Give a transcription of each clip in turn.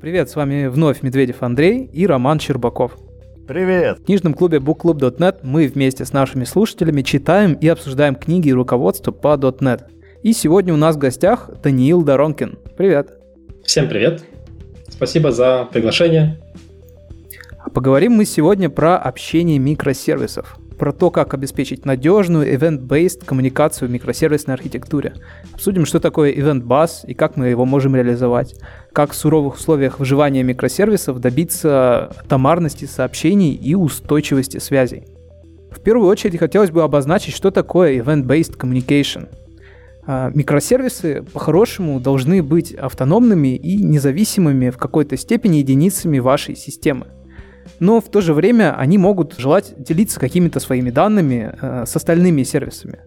Привет, с вами вновь Медведев Андрей и Роман Щербаков. Привет! В книжном клубе bookclub.net мы вместе с нашими слушателями читаем и обсуждаем книги и руководство по .NET. И сегодня у нас в гостях Даниил Доронкин. Привет! Всем привет! Спасибо за приглашение. Поговорим мы сегодня про общение микросервисов про то, как обеспечить надежную event-based коммуникацию в микросервисной архитектуре. Обсудим, что такое Event Bus и как мы его можем реализовать. Как в суровых условиях выживания микросервисов добиться томарности сообщений и устойчивости связей. В первую очередь хотелось бы обозначить, что такое Event-Based Communication. А, микросервисы по-хорошему должны быть автономными и независимыми в какой-то степени единицами вашей системы но в то же время они могут желать делиться какими-то своими данными э, с остальными сервисами.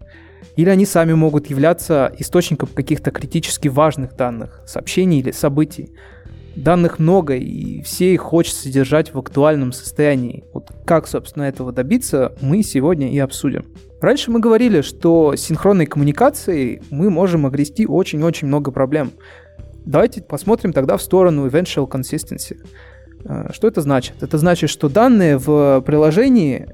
Или они сами могут являться источником каких-то критически важных данных, сообщений или событий. Данных много, и все их хочется держать в актуальном состоянии. Вот как, собственно, этого добиться, мы сегодня и обсудим. Раньше мы говорили, что синхронной коммуникацией мы можем огрести очень-очень много проблем. Давайте посмотрим тогда в сторону eventual consistency. А, что это значит? Это значит, что данные в приложении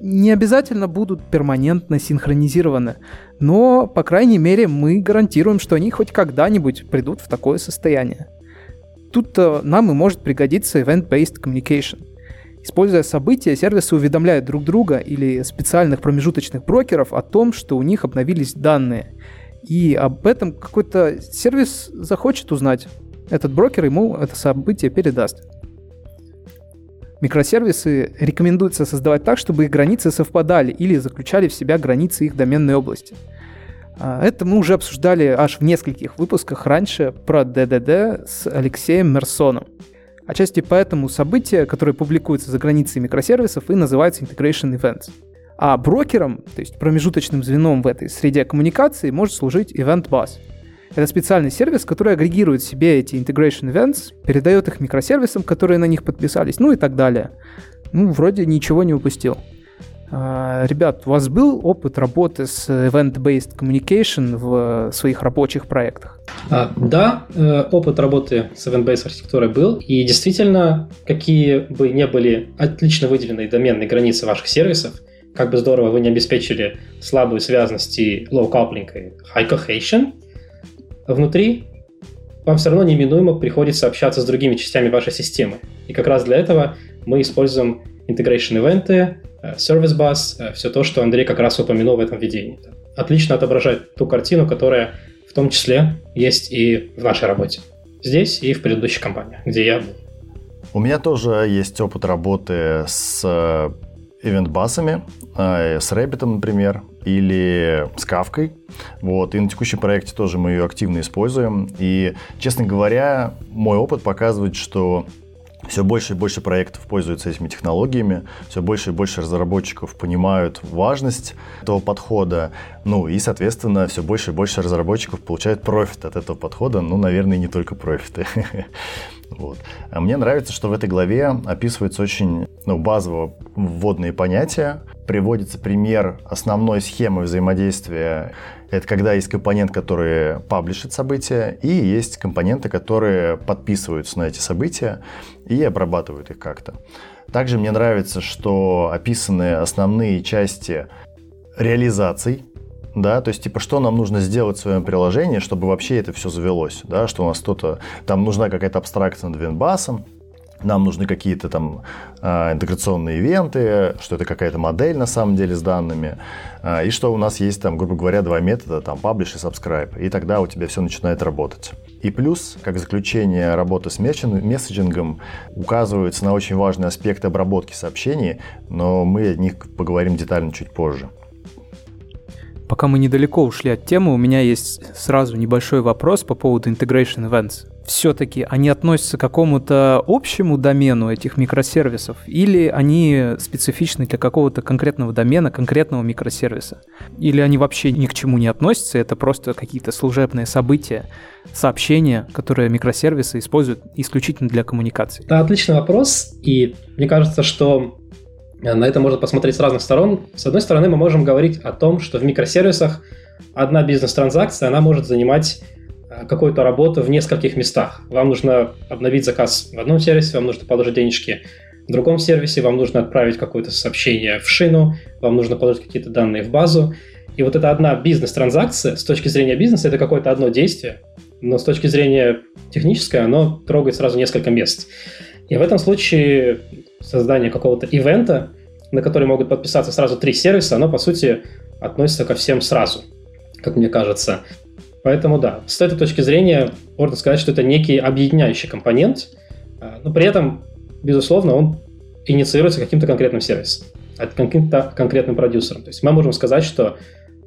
не обязательно будут перманентно синхронизированы, но, по крайней мере, мы гарантируем, что они хоть когда-нибудь придут в такое состояние. Тут нам и может пригодиться event-based communication. Используя события, сервисы уведомляют друг друга или специальных промежуточных брокеров о том, что у них обновились данные. И об этом какой-то сервис захочет узнать. Этот брокер ему это событие передаст. Микросервисы рекомендуется создавать так, чтобы их границы совпадали или заключали в себя границы их доменной области. А, это мы уже обсуждали аж в нескольких выпусках раньше про DDD с Алексеем Мерсоном. Отчасти поэтому события, которые публикуются за границей микросервисов, и называются Integration Events. А брокером, то есть промежуточным звеном в этой среде коммуникации, может служить Event Bus – это специальный сервис, который агрегирует себе эти integration events, передает их микросервисам, которые на них подписались, ну и так далее. Ну, вроде ничего не упустил. А, ребят, у вас был опыт работы с event-based communication в своих рабочих проектах? А, да, э, опыт работы с event-based архитектурой был. И действительно, какие бы ни были отлично выделенные доменные границы ваших сервисов, как бы здорово вы не обеспечили слабую связность и low coupling и high cohesion, внутри вам все равно неминуемо приходится общаться с другими частями вашей системы. И как раз для этого мы используем integration ивенты, э, service bus, э, все то, что Андрей как раз упомянул в этом видении. Отлично отображает ту картину, которая в том числе есть и в нашей работе. Здесь и в предыдущей компании, где я был. У меня тоже есть опыт работы с ивент-басами, э, с Rabbit, например, или с Кавкой. Вот. И на текущем проекте тоже мы ее активно используем. И, честно говоря, мой опыт показывает, что все больше и больше проектов пользуются этими технологиями, все больше и больше разработчиков понимают важность этого подхода, ну и, соответственно, все больше и больше разработчиков получают профит от этого подхода, ну, наверное, не только профиты. Вот. А мне нравится, что в этой главе описываются очень ну, базово вводные понятия, приводится пример основной схемы взаимодействия. Это когда есть компонент, который паблишит события, и есть компоненты, которые подписываются на эти события и обрабатывают их как-то. Также мне нравится, что описаны основные части реализаций да, то есть, типа, что нам нужно сделать в своем приложении, чтобы вообще это все завелось, да, что у нас кто-то, там нужна какая-то абстракция над винбасом, нам нужны какие-то там э, интеграционные ивенты, что это какая-то модель на самом деле с данными, э, и что у нас есть там, грубо говоря, два метода, там, publish и subscribe, и тогда у тебя все начинает работать. И плюс, как заключение работы с месседжингом, указывается на очень важный аспект обработки сообщений, но мы о них поговорим детально чуть позже. Пока мы недалеко ушли от темы, у меня есть сразу небольшой вопрос по поводу Integration Events. Все-таки они относятся к какому-то общему домену этих микросервисов или они специфичны для какого-то конкретного домена, конкретного микросервиса? Или они вообще ни к чему не относятся, это просто какие-то служебные события, сообщения, которые микросервисы используют исключительно для коммуникации? Это отличный вопрос, и мне кажется, что на это можно посмотреть с разных сторон. С одной стороны, мы можем говорить о том, что в микросервисах одна бизнес-транзакция, она может занимать э, какую-то работу в нескольких местах. Вам нужно обновить заказ в одном сервисе, вам нужно положить денежки в другом сервисе, вам нужно отправить какое-то сообщение в шину, вам нужно положить какие-то данные в базу. И вот эта одна бизнес-транзакция с точки зрения бизнеса это какое-то одно действие, но с точки зрения технической оно трогает сразу несколько мест. И в этом случае создание какого-то ивента, на который могут подписаться сразу три сервиса, оно, по сути, относится ко всем сразу, как мне кажется. Поэтому, да, с этой точки зрения можно сказать, что это некий объединяющий компонент, а, но при этом, безусловно, он инициируется каким-то конкретным сервисом, каким-то конкретным продюсером. То есть мы можем сказать, что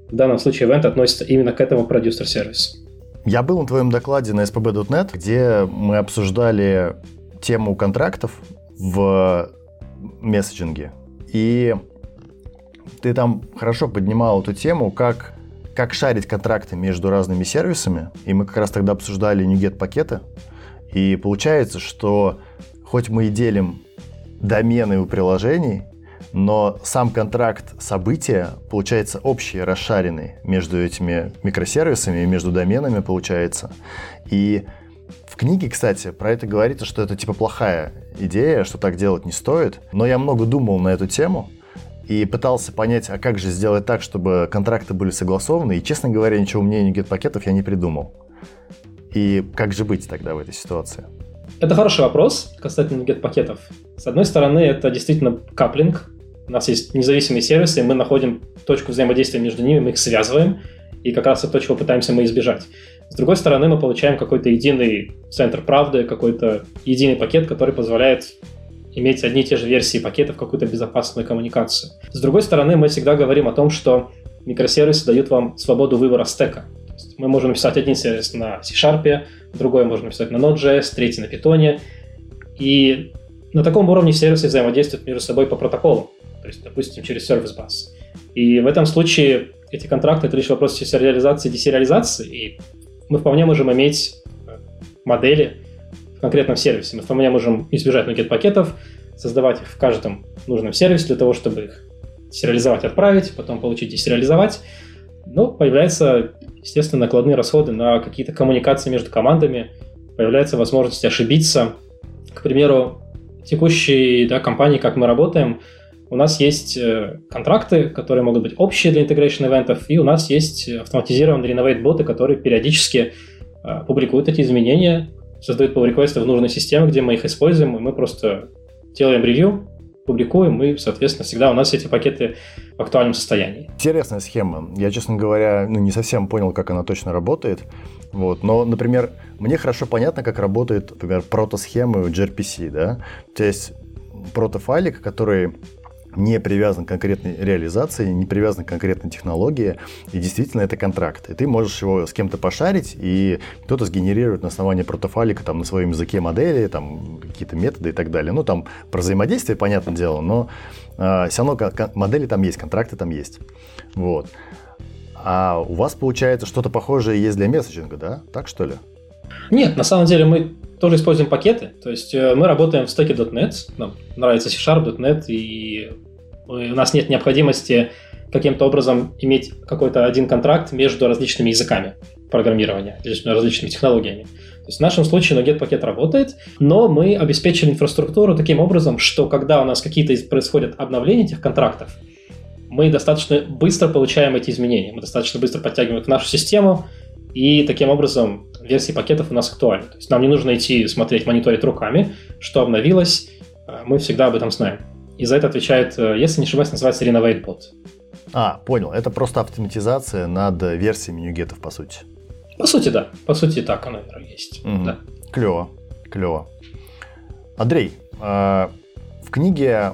в данном случае event относится именно к этому продюсер-сервису. Я был на твоем докладе на spb.net, где мы обсуждали тему контрактов в месседжинге. И ты там хорошо поднимал эту тему, как, как шарить контракты между разными сервисами. И мы как раз тогда обсуждали NuGet пакеты. И получается, что хоть мы и делим домены у приложений, но сам контракт события получается общий, расшаренный между этими микросервисами и между доменами получается. И в книге, кстати, про это говорится, что это типа плохая идея, что так делать не стоит. Но я много думал на эту тему и пытался понять, а как же сделать так, чтобы контракты были согласованы. И, честно говоря, ничего умнее гет-пакетов я не придумал. И как же быть тогда в этой ситуации? Это хороший вопрос касательно гет-пакетов. С одной стороны, это действительно каплинг. У нас есть независимые сервисы, и мы находим точку взаимодействия между ними, мы их связываем, и как раз это то, чего пытаемся мы избежать. С другой стороны, мы получаем какой-то единый центр правды, какой-то единый пакет, который позволяет иметь одни и те же версии пакетов, какую-то безопасную коммуникацию. С другой стороны, мы всегда говорим о том, что микросервисы дают вам свободу выбора стека. мы можем написать один сервис на C-Sharp, другой можем написать на Node.js, третий на Python. И на таком уровне сервисы взаимодействуют между собой по протоколу, то есть, допустим, через сервис бас. И в этом случае эти контракты — это лишь вопрос сериализации и десериализации, и мы вполне можем иметь э, модели в конкретном сервисе. Мы вполне можем избежать нукет пакетов, создавать их в каждом нужном сервисе для того, чтобы их сериализовать, отправить, потом получить десериализовать. Но появляются, естественно, накладные расходы на какие-то коммуникации между командами, появляется возможность ошибиться. К примеру, текущей да, компании, как мы работаем, у нас есть э, контракты, которые могут быть общие для integration ивентов, и у нас есть автоматизированные renovate боты, которые периодически э, публикуют эти изменения, создают pull реквесты в нужной системе, где мы их используем, и мы просто делаем ревью, публикуем, и, соответственно, всегда у нас эти пакеты в актуальном состоянии. Интересная схема. Я, честно говоря, ну, не совсем понял, как она точно работает. Вот. Но, например, мне хорошо понятно, как работает, например, протосхемы gRPC, да? То есть протофайлик, который не привязан к конкретной реализации, не привязан к конкретной технологии, и действительно это контракт. И ты можешь его с кем-то пошарить, и кто-то сгенерирует на основании протофайлика там, на своем языке модели, там, какие-то методы и так далее. Ну, там про взаимодействие, понятное дело, но э, все равно модели там есть, контракты там есть. Вот. А у вас, получается, что-то похожее есть для месседжинга, да? Так что ли? Нет, на самом деле мы тоже используем пакеты. То есть э, мы работаем в стеке .NET, нам нравится C-Sharp, .NET, и у нас нет необходимости каким-то образом иметь какой-то один контракт между различными языками программирования, между различными технологиями. То есть в нашем случае NuGet пакет работает, но мы обеспечили инфраструктуру таким образом, что когда у нас какие-то происходят обновления этих контрактов, мы достаточно быстро получаем эти изменения, мы достаточно быстро подтягиваем в нашу систему, и таким образом версии пакетов у нас актуальны. То есть нам не нужно идти смотреть, мониторить руками, что обновилось, а мы всегда об этом знаем. И за это отвечает, э, если не ошибаюсь, называется Renovate Bot. А, понял. Это просто автоматизация над версиями ньюгетов, по сути. По сути, да. По сути, так оно и есть. Угу. Да. Клево, клево. Андрей, э, в книге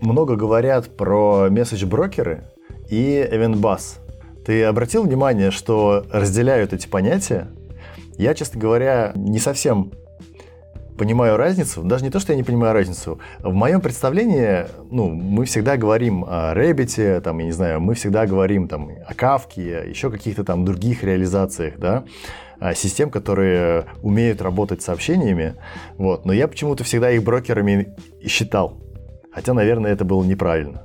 много говорят про месседж-брокеры и event bus. Ты обратил внимание, что разделяют эти понятия? Я, честно говоря, не совсем понимаю разницу, даже не то, что я не понимаю разницу. В моем представлении, ну, мы всегда говорим о Рэббите, там, я не знаю, мы всегда говорим там о Кавке, еще каких-то там других реализациях, да, систем, которые умеют работать с сообщениями, вот. Но я почему-то всегда их брокерами считал, хотя, наверное, это было неправильно.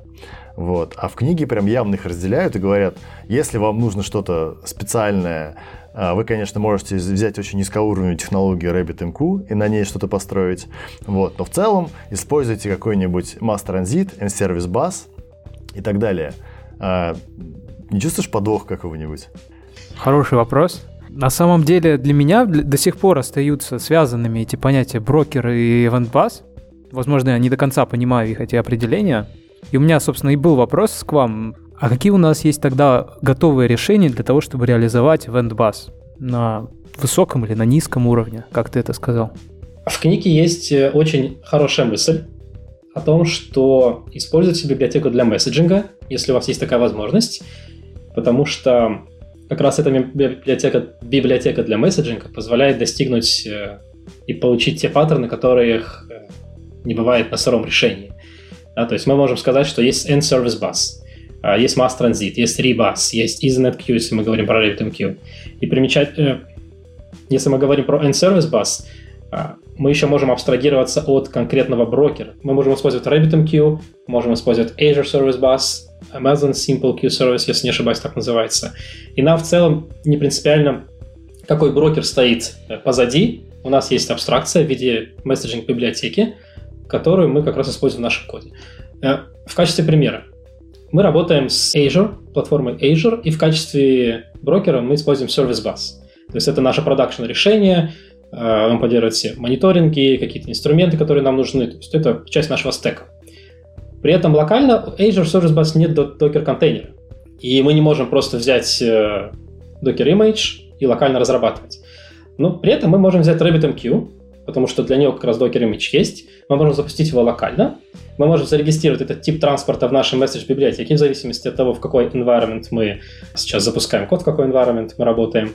Вот. А в книге прям явно их разделяют и говорят, если вам нужно что-то специальное, а, вы, конечно, можете взять очень низкоуровневую технологию RabbitMQ и на ней что-то построить. Вот. Но в целом используйте какой-нибудь Mass Transit, N-Service Bus и так далее. А, не чувствуешь подвох какого-нибудь? Хороший вопрос. На самом деле для меня до сих пор остаются связанными эти понятия брокер и event Возможно, я не до конца понимаю их эти определения. И у меня, собственно, и был вопрос к вам. А какие у нас есть тогда готовые решения для того, чтобы реализовать event на высоком или на низком уровне, как ты это сказал? В книге есть э, очень хорошая мысль о том, что используйте библиотеку для месседжинга, если у вас есть такая возможность, потому что как раз эта библиотека, библиотека для месседжинга позволяет достигнуть э, и получить те паттерны, которых э, не бывает на сыром решении. Да, то есть мы можем сказать, что есть N-Service Bus, а, есть Mass Transit, есть Rebus, есть Ethernet Queue, если мы говорим про RabbitMQ. И примечать, э, если мы говорим про N-Service Bus, а, мы еще можем абстрагироваться от конкретного брокера. Мы можем использовать RabbitMQ, можем использовать Azure Service Bus, Amazon Simple Queue Service, если не ошибаюсь, так называется. И нам в целом не принципиально, какой брокер стоит э, позади. У нас есть абстракция в виде месседжинг библиотеки, которую мы как раз используем в нашем коде. Э, в качестве примера. Мы работаем с Azure, платформой Azure, и в качестве брокера мы используем Service Bus. То есть это наше продакшн решение, э, он поддерживает все мониторинги, какие-то инструменты, которые нам нужны. То есть это часть нашего стека. При этом локально Azure Service Bus нет докер-контейнера. И мы не можем просто взять э, Docker Image и локально разрабатывать. Но при этом мы можем взять RabbitMQ, потому что для него как раз Docker Image есть. Мы можем запустить его локально. Мы можем зарегистрировать этот тип транспорта в нашей месседж библиотеке, в зависимости от того, в какой environment мы сейчас запускаем код, в какой environment мы работаем.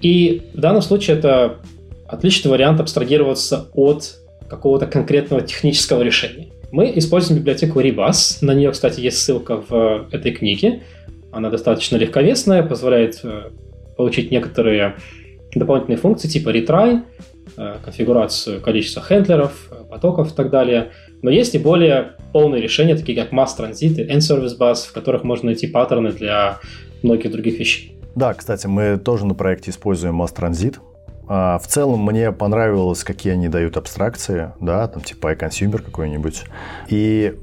И в данном случае это отличный вариант абстрагироваться от какого-то конкретного технического решения. Мы используем библиотеку Rebus. На нее, кстати, есть ссылка в этой книге. Она достаточно легковесная, позволяет э, получить некоторые дополнительные функции типа retry, конфигурацию количества хендлеров, э, потоков и так далее. Но есть и более полные решения, такие как Mass Transit и N-Service Bus, в которых можно найти паттерны для многих других вещей. Да, кстати, мы тоже на проекте используем Mass Transit. А, в целом мне понравилось, какие они дают абстракции, да, там типа iConsumer какой-нибудь. И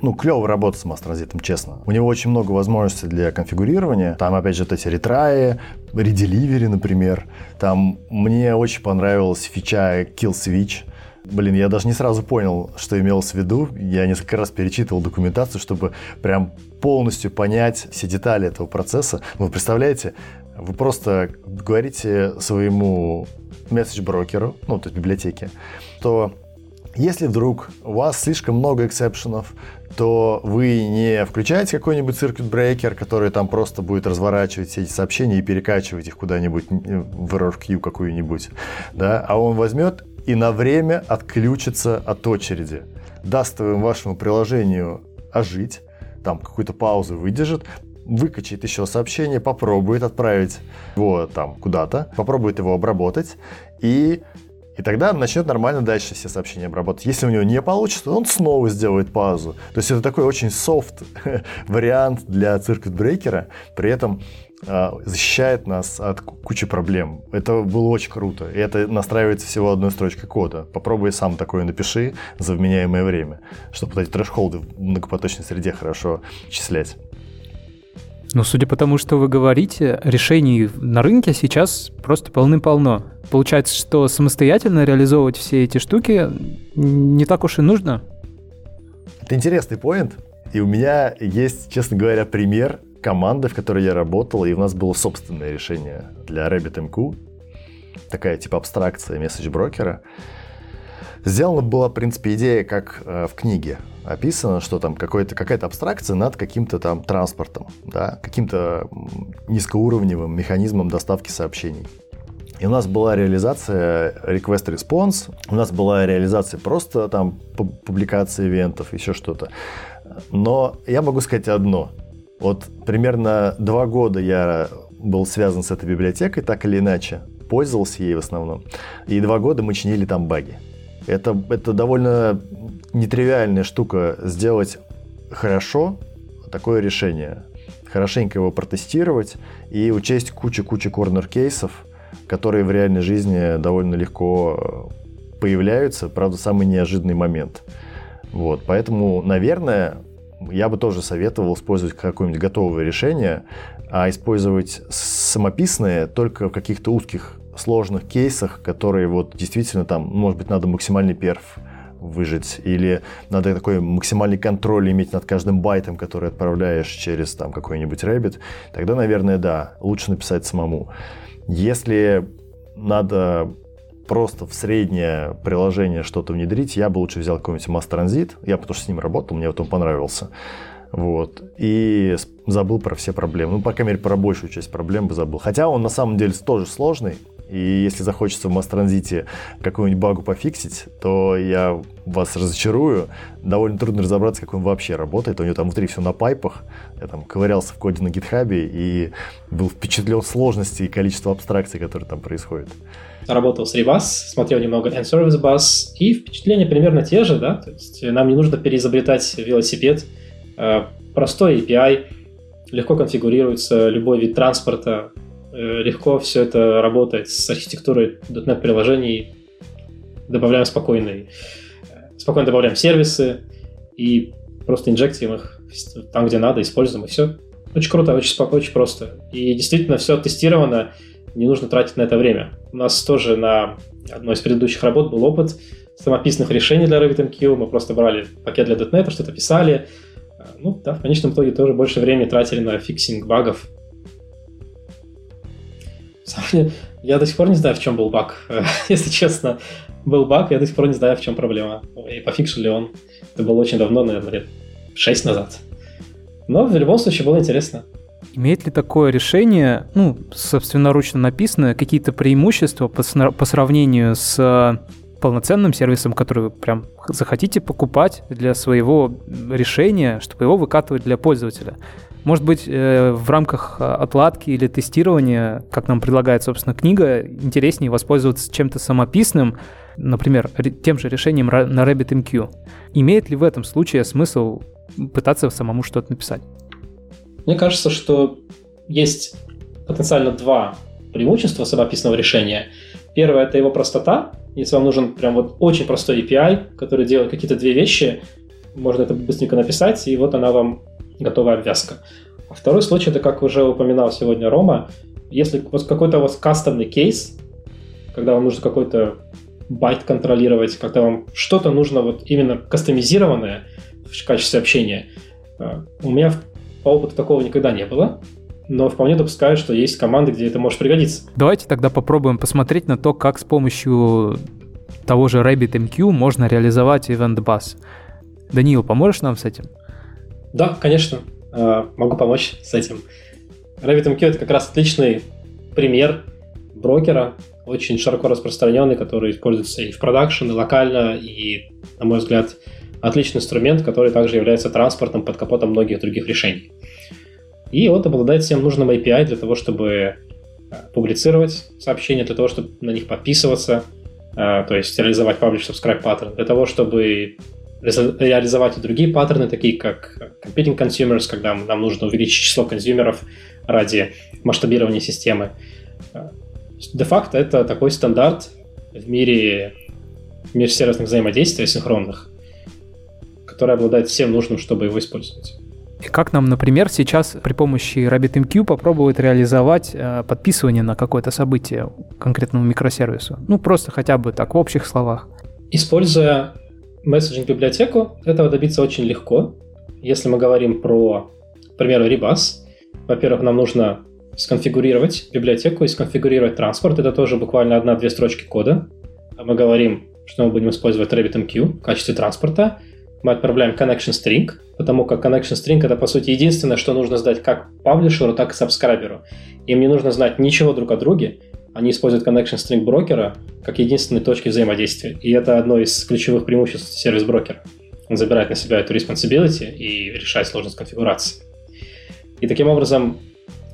ну, клево работать с Mass честно. У него очень много возможностей для конфигурирования. Там, опять же, вот эти ретраи, ределивери, например. Там мне очень понравилась фича Kill Switch. Блин, я даже не сразу понял, что имелось в виду. Я несколько раз перечитывал документацию, чтобы прям полностью понять все детали этого процесса. Ну, вы представляете, вы просто говорите своему месседж-брокеру, ну, то есть библиотеке, что если вдруг у вас слишком много эксепшенов, то вы не включаете какой-нибудь breaker, который там просто будет разворачивать все эти сообщения и перекачивать их куда-нибудь в error queue какую-нибудь, да, а он возьмет и на время отключится от очереди, даст вашему приложению ожить, там какую-то паузу выдержит, выкачает еще сообщение, попробует отправить его там куда-то, попробует его обработать, и, и тогда начнет нормально дальше все сообщения обработать. Если у него не получится, он снова сделает паузу. То есть это такой очень софт вариант для циркет-брейкера, при этом а, защищает нас от кучи проблем. Это было очень круто. И это настраивается всего одной строчкой кода. Попробуй сам такое напиши за вменяемое время, чтобы эти трэш-холды в многопоточной среде хорошо числять. Ну, судя по тому, что вы говорите, решений на рынке сейчас просто полным-полно. Получается, что самостоятельно реализовывать все эти штуки не так уж и нужно. Это интересный поинт. И у меня есть, честно говоря, пример команды, в которой я работал, и у нас было собственное решение для RabbitMQ. Такая типа абстракция месседж-брокера. Сделана была, в принципе, идея, как э, в книге описано, что там какая-то абстракция над каким-то там транспортом, да, каким-то низкоуровневым механизмом доставки сообщений. И у нас была реализация request response, у нас была реализация просто там публикации ивентов, еще что-то. Но я могу сказать одно. Вот примерно два года я был связан с этой библиотекой, так или иначе, пользовался ей в основном. И два года мы чинили там баги. Это, это довольно нетривиальная штука сделать хорошо такое решение. Хорошенько его протестировать и учесть кучу-кучу корнер-кейсов, которые в реальной жизни довольно легко э, появляются, правда, самый неожиданный момент. Вот, поэтому, наверное, я бы тоже советовал использовать какое-нибудь готовое решение, а использовать самописные только в каких-то узких сложных кейсах, которые вот действительно там, может быть, надо максимальный перф выжить, или надо такой максимальный контроль иметь над каждым байтом, который отправляешь через там какой-нибудь Rabbit, тогда, наверное, да, лучше написать самому. Если надо просто в среднее приложение что-то внедрить, я бы лучше взял какой-нибудь Mass Transit, я потому что с ним работал, мне вот он понравился. Вот. И забыл про все проблемы. Ну, по крайней мере, про большую часть проблем бы забыл. Хотя он на самом деле тоже сложный. И если захочется в масс-транзите какую-нибудь багу пофиксить, то я вас разочарую. Довольно трудно разобраться, как он вообще работает. У него там внутри все на пайпах. Я там ковырялся в коде на гитхабе и был впечатлен сложности и количества абстракций, которые там происходят работал с Rebus, смотрел немного N-Service Bus, и впечатления примерно те же, да, то есть нам не нужно переизобретать велосипед, э, простой API, легко конфигурируется любой вид транспорта, э, легко все это работает с архитектурой .NET приложений, добавляем спокойный, э, спокойно добавляем сервисы и просто инжектируем их там, где надо, используем, и все. Очень круто, очень спокойно, очень просто. И действительно все тестировано, не нужно тратить на это время. У нас тоже на одной из предыдущих работ был опыт самописных решений для RabbitMQ. Мы просто брали пакет для .NET, что-то писали. Ну да, в конечном итоге тоже больше времени тратили на фиксинг багов. Я до сих пор не знаю, в чем был баг. Если честно, был баг, я до сих пор не знаю, в чем проблема. И пофиксил ли он. Это было очень давно, наверное, лет 6 назад. Но в любом случае было интересно. Имеет ли такое решение, ну, собственноручно написанное, какие-то преимущества по, по сравнению с э, полноценным сервисом, который вы прям захотите покупать для своего решения, чтобы его выкатывать для пользователя? Может быть, э, в рамках э, отладки или тестирования, как нам предлагает, собственно, книга, интереснее воспользоваться чем-то самописным, например, тем же решением на RabbitMQ. Имеет ли в этом случае смысл пытаться самому что-то написать? Мне кажется, что есть потенциально два преимущества самописного решения. Первое — это его простота. Если вам нужен прям вот очень простой API, который делает какие-то две вещи, можно это быстренько написать, и вот она вам готовая обвязка. А второй случай — это, как уже упоминал сегодня Рома, если вот какой-то вас кастомный кейс, когда вам нужно какой-то байт контролировать, когда вам что-то нужно вот именно кастомизированное в качестве общения. Э, у меня по опыту такого никогда не было, но вполне допускаю, что есть команды, где это может пригодиться. Давайте тогда попробуем посмотреть на то, как с помощью того же RabbitMQ можно реализовать Event Bus. Даниил, поможешь нам с этим? Да, конечно, э, могу помочь с этим. RabbitMQ — это как раз отличный пример брокера, очень широко распространенный, который используется и в продакшн, и локально, и, на мой взгляд, отличный инструмент, который также является транспортом под капотом многих других решений. И вот обладает всем нужным API для того, чтобы э, публицировать сообщения, для того, чтобы на них подписываться, э, то есть реализовать publish subscribe паттерн, для того, чтобы реализовать и другие паттерны, такие как competing consumers, когда нам нужно увеличить число консюмеров ради масштабирования системы. Э, де-факто это такой стандарт в мире межсервисных взаимодействий синхронных который обладает всем нужным, чтобы его использовать. И как нам, например, сейчас при помощи RabbitMQ попробовать реализовать э, подписывание на какое-то событие конкретному микросервису? Ну, просто хотя бы так, в общих словах. Используя месседжинг-библиотеку, этого добиться очень легко. Если мы говорим про, к примеру, Rebus, во-первых, нам нужно сконфигурировать библиотеку и сконфигурировать транспорт. Это тоже буквально одна-две строчки кода. Мы говорим, что мы будем использовать RabbitMQ в качестве транспорта мы отправляем connection string, потому как connection string это, по сути, единственное, что нужно знать как паблишеру, так и сабскрайберу. Им не нужно знать ничего друг о друге, они используют connection string брокера как единственной точки взаимодействия. И это одно из ключевых преимуществ сервис-брокера. Он забирает на себя эту responsibility и решает сложность конфигурации. И таким образом,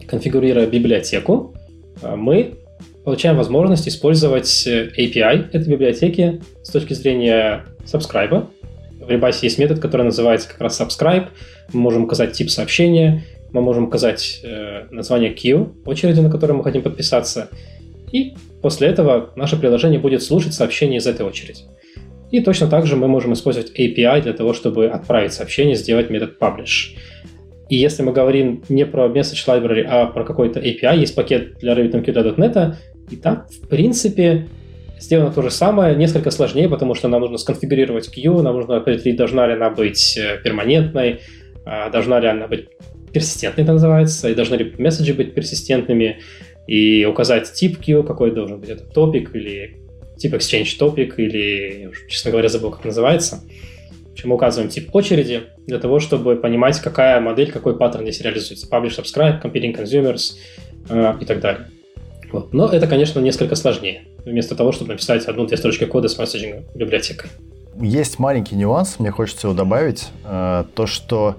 конфигурируя библиотеку, э, мы получаем возможность использовать API этой библиотеки с точки зрения subscribe, В Rebus есть метод, который называется как раз subscribe. Мы можем указать тип сообщения, мы можем указать э, название queue, очереди, на которой мы хотим подписаться. И после этого наше приложение будет слушать сообщение из этой очереди. И точно так же мы можем использовать API для того, чтобы отправить сообщение, сделать метод publish. И если мы говорим не про message library, а про какой-то API, есть пакет для RabbitMQ.NET, и там, в принципе, сделано то же самое, несколько сложнее, потому что нам нужно сконфигурировать queue, нам нужно определить, должна ли она быть э, перманентной, а, должна ли она быть персистентной, это называется, и должны ли месседжи быть персистентными, и указать тип queue, какой должен быть этот топик, или тип exchange топик, или, честно говоря, забыл, как называется. Мы указываем тип очереди для того, чтобы понимать, какая модель, какой паттерн здесь реализуется. Publish, subscribe, competing consumers э, и так далее. Вот. Но это, конечно, несколько сложнее, вместо того, чтобы написать одну-две строчки кода с месседжинг библиотекой. Есть маленький нюанс, мне хочется его добавить. Э, то, что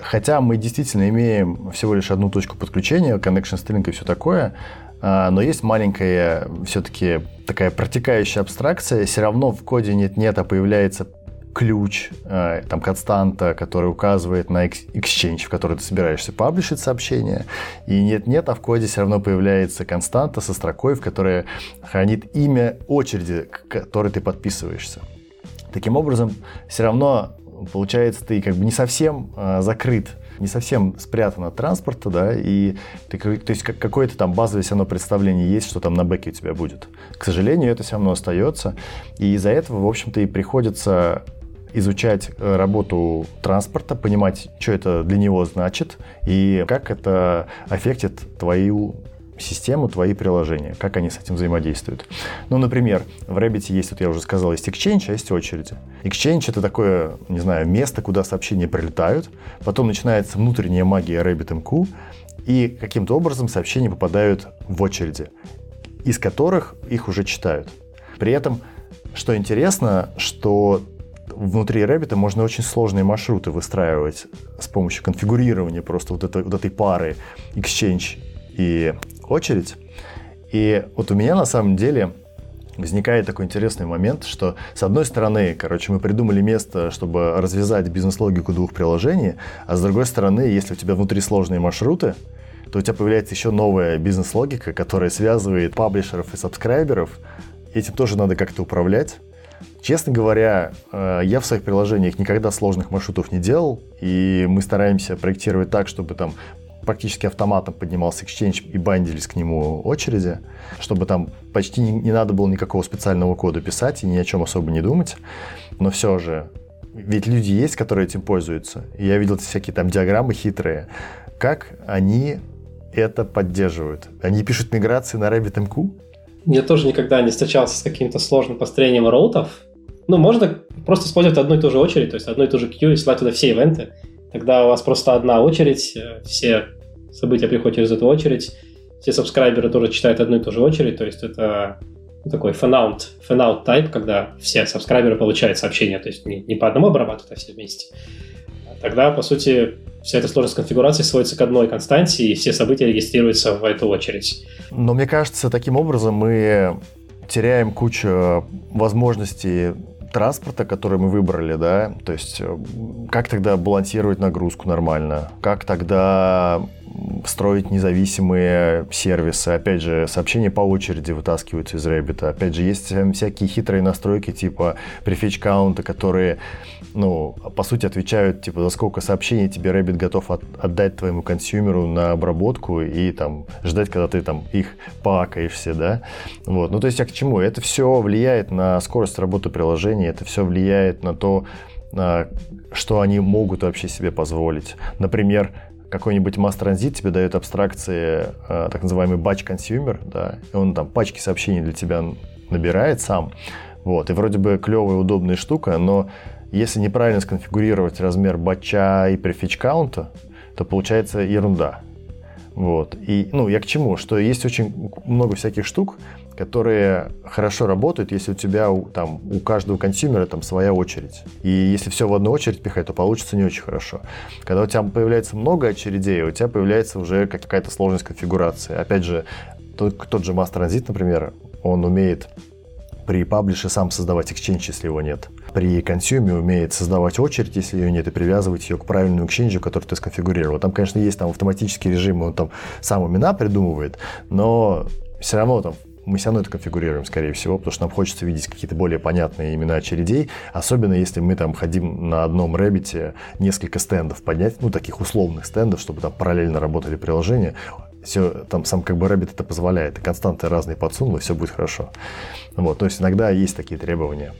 хотя мы действительно имеем всего лишь одну точку подключения, connection string и все такое, э, но есть маленькая все-таки такая протекающая абстракция, все равно в коде нет-нет, а появляется ключ, э, там константа, который указывает на exchange, в который ты собираешься паблишить сообщение. И нет-нет, а в коде все равно появляется константа со строкой, в которой хранит имя очереди, к которой ты подписываешься. Таким образом, все равно получается, ты как бы не совсем э, закрыт не совсем спрятан от транспорта, да, и ты, то есть какое-то там базовое все равно представление есть, что там на бэке у тебя будет. К сожалению, это все равно остается, и из-за этого, в общем-то, и приходится изучать э, работу транспорта, понимать, что это для него значит и как это аффектит твою систему, твои приложения, как они с этим взаимодействуют. Ну, например, в Rabbit есть, вот я уже сказал, есть Exchange, а есть очереди. Exchange — это такое, не знаю, место, куда сообщения прилетают, потом начинается внутренняя магия RabbitMQ, и каким-то образом сообщения попадают в очереди, из которых их уже читают. При этом, что интересно, что внутри Rabbit можно очень сложные маршруты выстраивать с помощью конфигурирования просто вот этой, вот этой пары Exchange и очередь. И вот у меня на самом деле возникает такой интересный момент, что с одной стороны, короче, мы придумали место, чтобы развязать бизнес-логику двух приложений, а с другой стороны, если у тебя внутри сложные маршруты, то у тебя появляется еще новая бизнес-логика, которая связывает паблишеров и сабскрайберов. Этим тоже надо как-то управлять. Честно говоря, э, я в своих приложениях никогда сложных маршрутов не делал, и мы стараемся проектировать так, чтобы там практически автоматом поднимался Exchange и бандились к нему очереди, чтобы там почти не, не надо было никакого специального кода писать и ни о чем особо не думать. Но все же, ведь люди есть, которые этим пользуются. И я видел всякие там диаграммы хитрые. Как они это поддерживают? Они пишут миграции на RabbitMQ? Я тоже никогда не встречался с каким-то сложным построением роутов. Ну, можно просто использовать одну и ту же очередь, то есть одну и ту же queue и слать туда все ивенты. Тогда у вас просто одна очередь, э, все события приходят через эту очередь, все сабскрайберы тоже читают одну и ту же очередь, то есть это такой fanout, fanout type, когда все сабскрайберы получают сообщения, то есть не, не по одному обрабатывают, а все вместе. Тогда, по сути, вся эта сложность конфигурации сводится к одной константе, и все события регистрируются в эту очередь. Но мне кажется, таким образом мы теряем кучу возможностей транспорта, который мы выбрали, да, то есть э, как тогда балансировать нагрузку нормально, как тогда строить независимые сервисы. Опять же, сообщения по очереди вытаскиваются из Rabbit. Опять же, есть всякие хитрые настройки типа prefetch каунта, которые, ну, по сути, отвечают, типа, за сколько сообщений тебе Rabbit готов от, отдать твоему консюмеру на обработку и там ждать, когда ты там их пакаешься, да. Вот. Ну, то есть, а к чему? Это все влияет на скорость работы приложения, это все влияет на то, что они могут вообще себе позволить. Например, какой-нибудь Mass Transit тебе дает абстракции, э, так называемый consumer, да, и он там пачки сообщений для тебя набирает сам, вот, и вроде бы клевая, удобная штука, но если неправильно сконфигурировать размер батча и prefetch каунта, то получается ерунда. Вот. И, ну, я к чему? Что есть очень много всяких штук, которые хорошо работают, если у тебя там у каждого консюмера там своя очередь. И если все в одну очередь пихать, то получится не очень хорошо. Когда у тебя появляется много очередей, у тебя появляется уже какая-то сложность конфигурации. Опять же, тот, тот же MassTransit, например, он умеет при publish'е сам создавать exchange, если его нет. при consume умеет создавать очередь, если ее нет, и привязывать ее к правильному эксченджу, который ты сконфигурировал. Там, конечно, есть там автоматический режим, он там сам имена придумывает, но все равно там мы все равно это конфигурируем, скорее всего, потому что нам хочется видеть какие-то более понятные имена очередей, особенно если мы там хотим на одном Rabbit'е несколько стендов поднять, ну, таких условных стендов, чтобы там параллельно работали приложения. Все, там сам как бы Рэббит это позволяет, и константы разные подсунул, и все будет хорошо. Вот, то есть иногда есть такие требования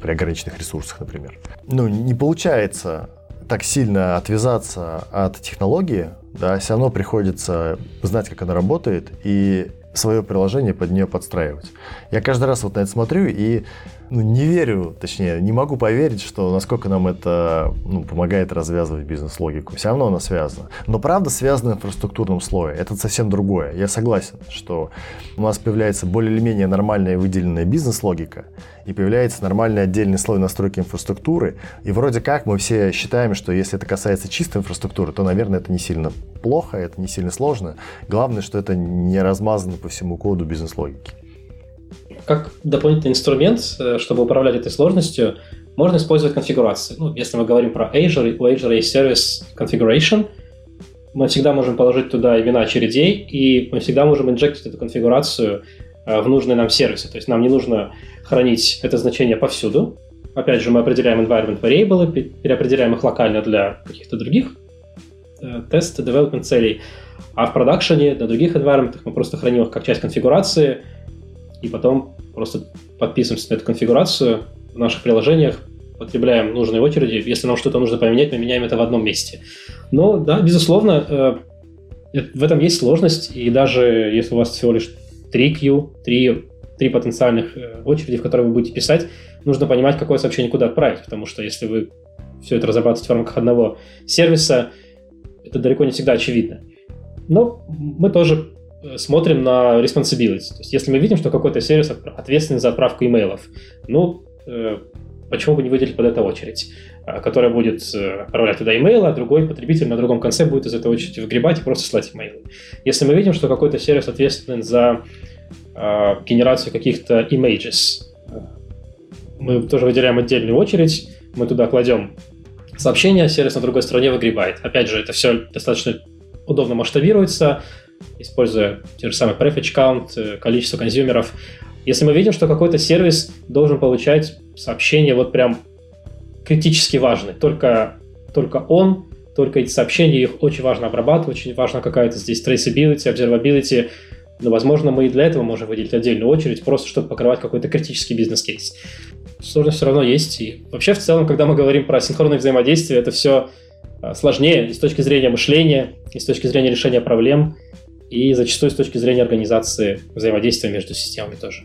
при ограниченных ресурсах, например. Ну, не получается так сильно отвязаться от технологии, да, все равно приходится знать, как она работает, и свое приложение под нее подстраивать. Я каждый раз вот на это смотрю и ну, не верю, точнее, не могу поверить, что насколько нам это ну, помогает развязывать бизнес-логику. Все равно она связана. Но правда связана в инфраструктурном слое. Это совсем другое. Я согласен, что у нас появляется более или менее нормальная выделенная бизнес-логика, и появляется нормальный отдельный слой настройки инфраструктуры. И вроде как мы все считаем, что если это касается чистой инфраструктуры, то, наверное, это не сильно плохо, это не сильно сложно. Главное, что это не размазано по всему коду бизнес-логики. Как дополнительный инструмент, э, чтобы управлять этой сложностью, можно использовать конфигурации. Ну, если мы говорим про Azure, у Azure есть сервис Configuration, мы всегда можем положить туда имена очередей, и мы всегда можем инжектить эту конфигурацию э, в нужные нам сервисы. То есть нам не нужно хранить это значение повсюду. Опять же, мы определяем environment variable, переопределяем их локально для каких-то других э, тест, development целей. А в продакшене, на других environment мы просто храним их как часть конфигурации, и потом просто подписываемся на эту конфигурацию в наших приложениях, потребляем нужные очереди. Если нам что-то нужно поменять, мы меняем это в одном месте. Но да, безусловно, э, в этом есть сложность, и даже если у вас всего лишь 3 queue, 3, 3 потенциальных э, очереди, в которые вы будете писать, нужно понимать, какое сообщение куда отправить, потому что если вы все это разрабатываете в рамках одного сервиса, это далеко не всегда очевидно. Но мы тоже смотрим на responsibility. То есть, если мы видим, что какой-то сервис ответственен за отправку имейлов, ну, э, почему бы не выделить под это очередь, э, которая будет отправлять туда имейлы, а другой потребитель на другом конце будет из этой очереди выгребать и просто слать имейлы. Если мы видим, что какой-то сервис ответственен за генерацию каких-то images, мы тоже выделяем отдельную очередь, мы туда кладем сообщение, сервис на другой стороне выгребает. Опять же, это все достаточно удобно масштабируется, используя те же самые prefetch count, э, количество консюмеров. Если мы видим, что какой-то сервис должен получать сообщения вот прям критически важные, только, только он, только эти сообщения, их очень важно обрабатывать, очень важно какая-то здесь traceability, observability, но, возможно, мы и для этого можем выделить отдельную очередь, просто чтобы покрывать какой-то критический бизнес-кейс. Сложность все равно есть. И вообще, в целом, когда мы говорим про синхронное взаимодействие, это все а, сложнее и с точки зрения мышления, и с точки зрения решения проблем – и зачастую с точки зрения организации взаимодействия между системами тоже.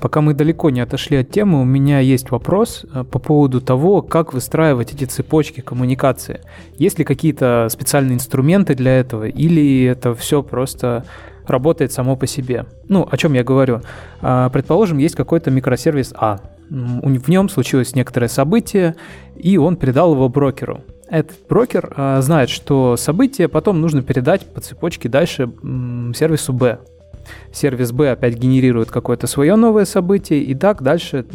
Пока мы далеко не отошли от темы, у меня есть вопрос э, по поводу того, как выстраивать эти цепочки коммуникации. Есть ли какие-то специальные инструменты для этого, или это все просто работает само по себе? Ну, о чем я говорю? А, предположим, есть какой-то микросервис А. В нем случилось некоторое событие, и он передал его брокеру этот брокер э, знает, что событие потом нужно передать по цепочке дальше сервису B. Сервис B опять генерирует какое-то свое новое событие, и так дальше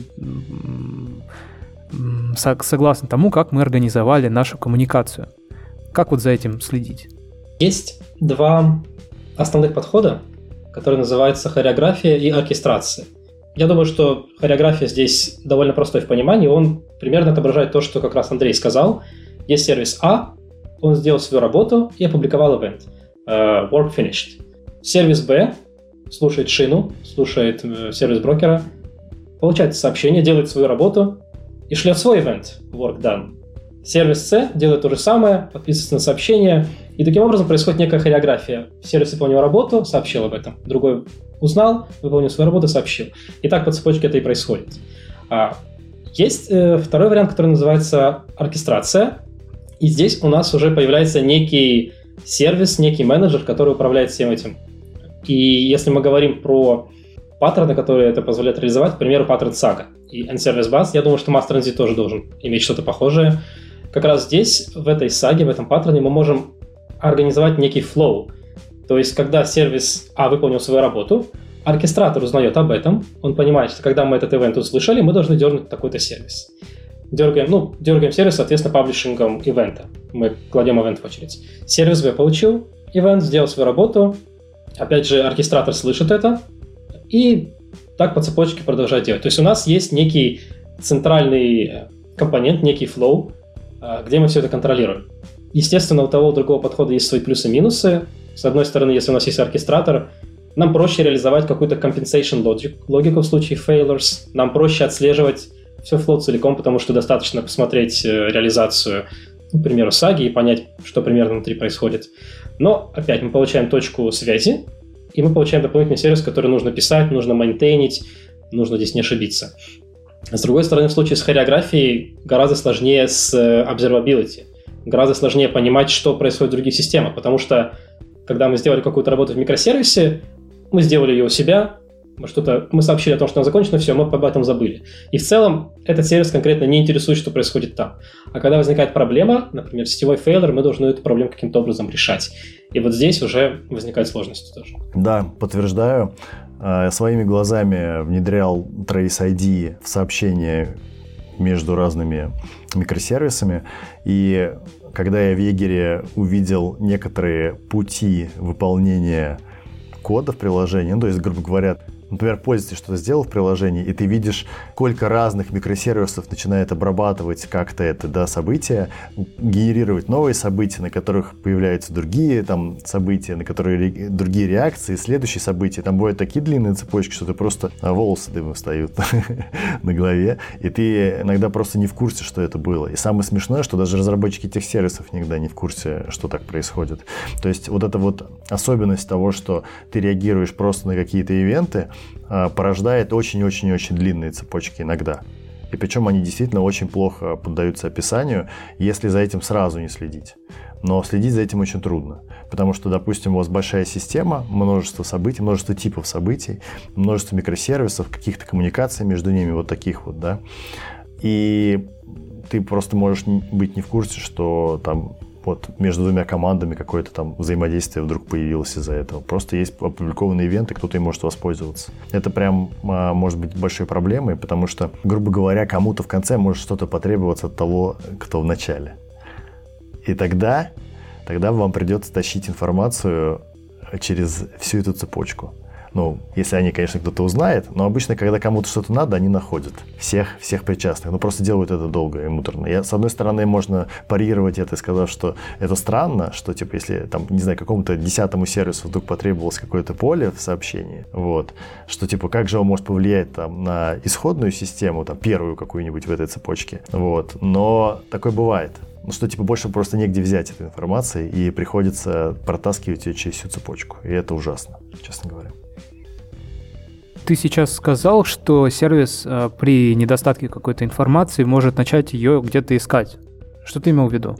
согласно тому, как мы организовали нашу коммуникацию. Как вот за этим следить? Есть два основных подхода, которые называются хореография и оркестрация. Я думаю, что хореография здесь довольно простой в понимании. Он примерно отображает то, что как раз Андрей сказал – есть сервис А, он сделал свою работу и опубликовал event. Uh, work finished. Сервис Б слушает шину, слушает uh, сервис брокера, получает сообщение, делает свою работу и шлет свой event, work done. Сервис С делает то же самое, подписывается на сообщение, и таким образом происходит некая хореография. Сервис выполнил работу, сообщил об этом. Другой узнал, выполнил свою работу, сообщил. И так по цепочке это и происходит. А, есть э, второй вариант, который называется оркестрация. И здесь у нас уже появляется некий сервис, некий менеджер, который управляет всем этим. И если мы говорим про паттерны, которые это позволяют реализовать, к примеру, паттерн Saga и N-Service Bus, я думаю, что Mass Transit тоже должен иметь что-то похожее. Как раз здесь, в этой саге, в этом паттерне мы можем организовать некий flow. То есть, когда сервис А выполнил свою работу, оркестратор узнает об этом, он понимает, что когда мы этот ивент услышали, мы должны дернуть такой-то сервис. Дергаем, ну, дергаем сервис, соответственно, паблишингом ивента. Мы кладем ивент в очередь. Сервис B получил ивент, сделал свою работу. Опять же, оркестратор слышит это и так по цепочке продолжает делать. То есть у нас есть некий центральный э, компонент, некий flow, э, где мы все это контролируем. Естественно, у того у другого подхода есть свои плюсы и минусы. С одной стороны, если у нас есть оркестратор, нам проще реализовать какую-то compensation logic, логику в случае failures. Нам проще отслеживать все флоу целиком, потому что достаточно посмотреть э, реализацию, ну, к примеру, саги и понять, что примерно внутри происходит. Но опять мы получаем точку связи, и мы получаем дополнительный сервис, который нужно писать, нужно мейнтейнить, нужно здесь не ошибиться. С другой стороны, в случае с хореографией гораздо сложнее с э, observability. Гораздо сложнее понимать, что происходит в других системах, потому что когда мы сделали какую-то работу в микросервисе, мы сделали ее у себя, мы что-то, мы сообщили о том, что она закончена, все, мы об этом забыли. И в целом этот сервис конкретно не интересует, что происходит там. А когда возникает проблема, например, сетевой фейлер, мы должны эту проблему каким-то образом решать. И вот здесь уже возникают сложности тоже. Да, подтверждаю. А, я своими глазами внедрял Trace ID в сообщение между разными микросервисами. И когда я в Егере увидел некоторые пути выполнения кода в приложении, ну, то есть, грубо говоря, Например, пользователь что-то сделал в приложении, и ты видишь, сколько разных микросервисов начинает обрабатывать как-то это да, событие, генерировать новые события, на которых появляются другие там, события, на которые другие реакции, следующие события. Там бывают такие длинные цепочки, что ты просто а, волосы дымом встают на голове, и ты иногда просто не в курсе, что это было. И самое смешное, что даже разработчики этих сервисов никогда не в курсе, что так происходит. То есть вот эта вот особенность того, что ты реагируешь просто на какие-то ивенты, порождает очень-очень-очень длинные цепочки иногда. И причем они действительно очень плохо поддаются описанию, если за этим сразу не следить. Но следить за этим очень трудно. Потому что, допустим, у вас большая система, множество событий, множество типов событий, множество микросервисов, каких-то коммуникаций между ними, вот таких вот, да. И ты просто можешь быть не в курсе, что там вот между двумя командами какое-то там взаимодействие вдруг появилось из-за этого. Просто есть опубликованные ивенты, кто-то им может воспользоваться. Это прям а, может быть большой проблемой, потому что, грубо говоря, кому-то в конце может что-то потребоваться от того, кто в начале. И тогда, тогда вам придется тащить информацию через всю эту цепочку. Ну, если они, конечно, кто-то узнает, но обычно, когда кому-то что-то надо, они находят всех, всех причастных. Но просто делают это долго и муторно. Я, с одной стороны, можно парировать это, сказав, что это странно, что, типа, если, там, не знаю, какому-то десятому сервису вдруг потребовалось какое-то поле в сообщении, вот, что, типа, как же он может повлиять, там, на исходную систему, там, первую какую-нибудь в этой цепочке, вот. Но такое бывает. Ну, что, типа, больше просто негде взять этой информации, и приходится протаскивать ее через всю цепочку. И это ужасно, честно говоря ты сейчас сказал, что сервис э, при недостатке какой-то информации может начать ее где-то искать. Что ты имел в виду?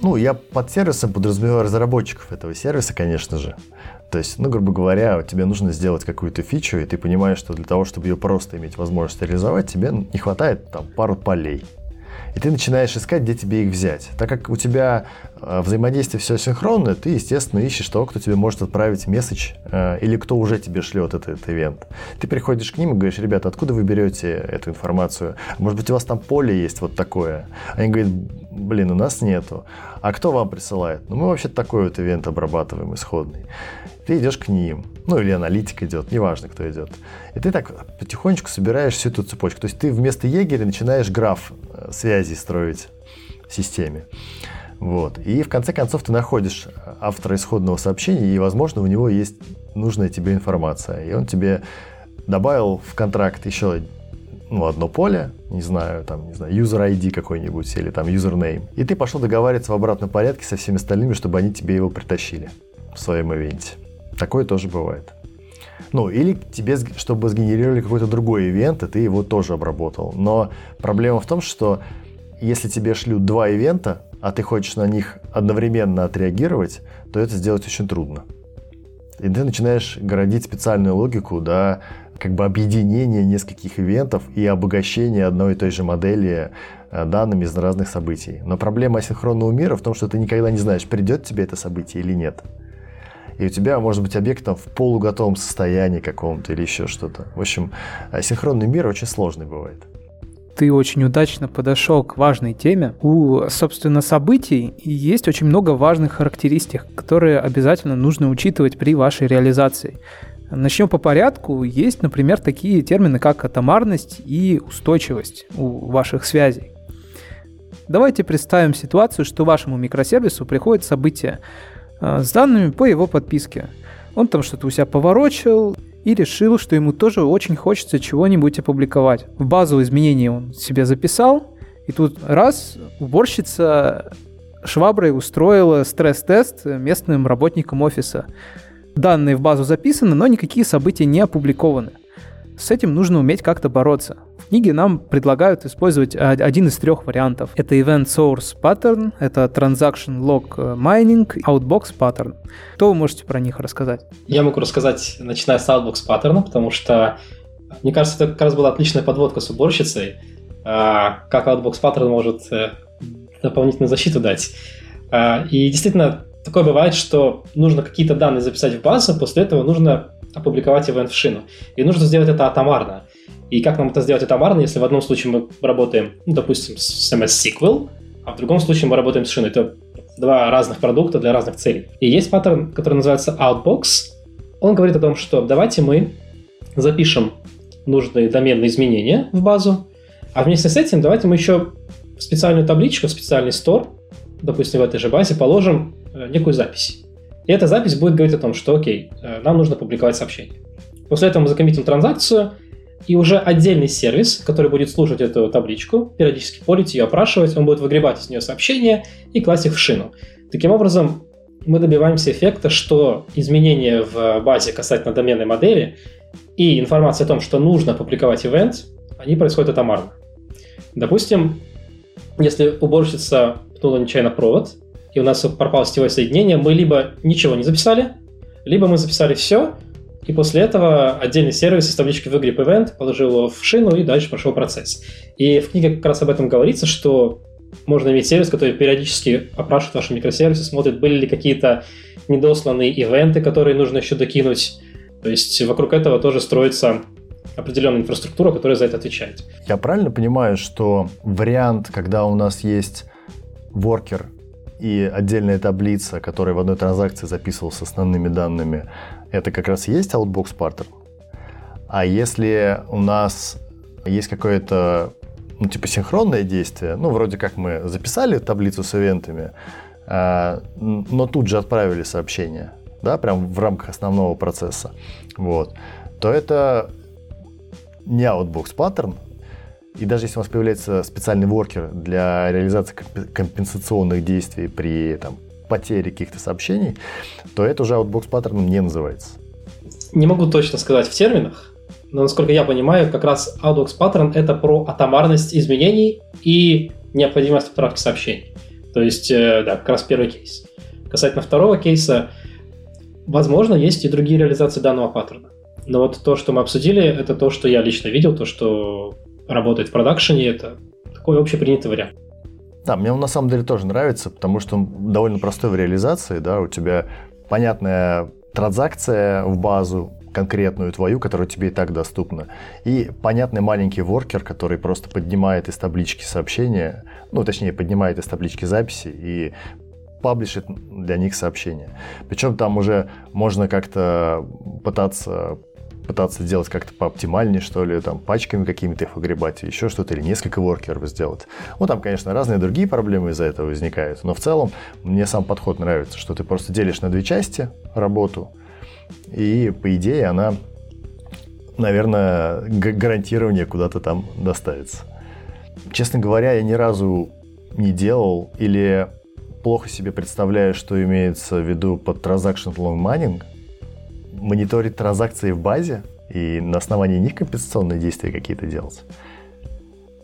Ну, я под сервисом подразумеваю разработчиков этого сервиса, конечно же. То есть, ну, грубо говоря, тебе нужно сделать какую-то фичу, и ты понимаешь, что для того, чтобы ее просто иметь возможность реализовать, тебе не хватает там пару полей и ты начинаешь искать, где тебе их взять. Так как у тебя э, взаимодействие все синхронное, ты, естественно, ищешь того, кто тебе может отправить месседж э, или кто уже тебе шлет этот, этот ивент. Ты приходишь к ним и говоришь, ребята, откуда вы берете эту информацию? Может быть, у вас там поле есть вот такое? Они говорят, блин, у нас нету. А кто вам присылает? Ну, мы вообще такой вот ивент обрабатываем исходный. Ты идешь к ним, ну или аналитик идет, неважно, кто идет. И ты так потихонечку собираешь всю эту цепочку. То есть ты вместо егеря начинаешь граф э, связи строить в системе. Вот. И в конце концов ты находишь автора исходного сообщения, и, возможно, у него есть нужная тебе информация. И он тебе добавил в контракт еще ну, одно поле, не знаю, там, не знаю, user ID какой-нибудь или там username. И ты пошел договариваться в обратном порядке со всеми остальными, чтобы они тебе его притащили в своем ивенте. Такое тоже бывает. Ну, или тебе, чтобы сгенерировали какой-то другой ивент, и ты его тоже обработал. Но проблема в том, что если тебе шлют два ивента, а ты хочешь на них одновременно отреагировать, то это сделать очень трудно. И ты начинаешь городить специальную логику, да, как бы объединение нескольких ивентов и обогащение одной и той же модели э, данными из разных событий. Но проблема асинхронного мира в том, что ты никогда не знаешь, придет тебе это событие или нет. И у тебя может быть объект там в полуготовом состоянии каком-то или еще что-то. В общем, а синхронный мир очень сложный бывает ты очень удачно подошел к важной теме. У, собственно, событий есть очень много важных характеристик, которые обязательно нужно учитывать при вашей реализации. Начнем по порядку. Есть, например, такие термины, как атомарность и устойчивость у ваших связей. Давайте представим ситуацию, что вашему микросервису приходит событие э, с данными по его подписке. Он там что-то у себя поворочил и решил, что ему тоже очень хочется чего-нибудь опубликовать. В базу изменений он себе записал, и тут раз, уборщица шваброй устроила стресс-тест местным работникам офиса. Данные в базу записаны, но никакие события не опубликованы. С этим нужно уметь как-то бороться. В нам предлагают использовать один из трех вариантов. Это Event Source Pattern, это Transaction Log Mining, Outbox Pattern. Что вы можете про них рассказать? Я могу рассказать, начиная с Outbox Pattern, потому что, мне кажется, это как раз была отличная подводка с уборщицей, а, как Outbox Pattern может э, дополнительную защиту дать. А, и действительно, такое бывает, что нужно какие-то данные записать в базу, после этого нужно опубликовать event в шину. И нужно сделать это атомарно. И как нам это сделать атомарно, если в одном случае мы работаем, ну, допустим, с MS SQL, а в другом случае мы работаем с шиной. Это два разных продукта для разных целей. И есть паттерн, который называется Outbox. Он говорит о том, что давайте мы запишем нужные доменные изменения в базу, а вместе с этим давайте мы еще в специальную табличку, в специальный стор, допустим, в этой же базе положим э, некую запись. И эта запись будет говорить о том, что окей, э, нам нужно публиковать сообщение. После этого мы закоммитим транзакцию, и уже отдельный сервис, который будет слушать эту табличку, периодически полить ее, опрашивать, он будет выгребать из нее сообщения и класть их в шину. Таким образом, мы добиваемся эффекта, что изменения в базе касательно доменной модели и информация о том, что нужно публиковать ивент, они происходят атомарно. Допустим, если уборщица пнула нечаянно провод, и у нас пропало сетевое соединение, мы либо ничего не записали, либо мы записали все, и после этого отдельный сервис из таблички выгреб event положил его в шину и дальше прошел процесс. И в книге как раз об этом говорится, что можно иметь сервис, который периодически опрашивает ваши микросервисы, смотрит, были ли какие-то недосланные ивенты, которые нужно еще докинуть. То есть вокруг этого тоже строится определенная инфраструктура, которая за это отвечает. Я правильно понимаю, что вариант, когда у нас есть воркер и отдельная таблица, которая в одной транзакции записывалась с основными данными, это как раз есть Outbox Partner. А если у нас есть какое-то, ну, типа синхронное действие, ну, вроде как мы записали таблицу с ивентами, э, но тут же отправили сообщение, да, прям в рамках основного процесса, вот, то это не Outbox Pattern, и даже если у вас появляется специальный воркер для реализации компенсационных действий при там, потере каких-то сообщений, то это уже outbox паттерном не называется. Не могу точно сказать в терминах, но насколько я понимаю, как раз outbox паттерн это про атомарность изменений и необходимость отправки сообщений. То есть, э, да, как раз первый кейс. Касательно второго кейса, возможно, есть и другие реализации данного паттерна. Но вот то, что мы обсудили, это то, что я лично видел, то, что работает в продакшене, это такой общепринятый вариант. Да, мне он на самом деле тоже нравится, потому что он довольно простой в реализации, да, у тебя понятная транзакция в базу, конкретную твою, которая тебе и так доступна. И понятный маленький воркер, который просто поднимает из таблички сообщения, ну, точнее, поднимает из таблички записи и паблишит для них сообщения. Причем там уже можно как-то пытаться пытаться сделать как-то пооптимальнее, что ли, там, пачками какими-то их выгребать, еще что-то, или несколько воркеров сделать. Ну, там, конечно, разные другие проблемы из-за этого возникают, но в целом мне сам подход нравится, что ты просто делишь на две части работу, и, по идее, она, наверное, гарантирование куда-то там доставится. Честно говоря, я ни разу не делал или плохо себе представляю, что имеется в виду под transaction long mining – мониторить транзакции в базе и на основании них компенсационные действия какие-то делать?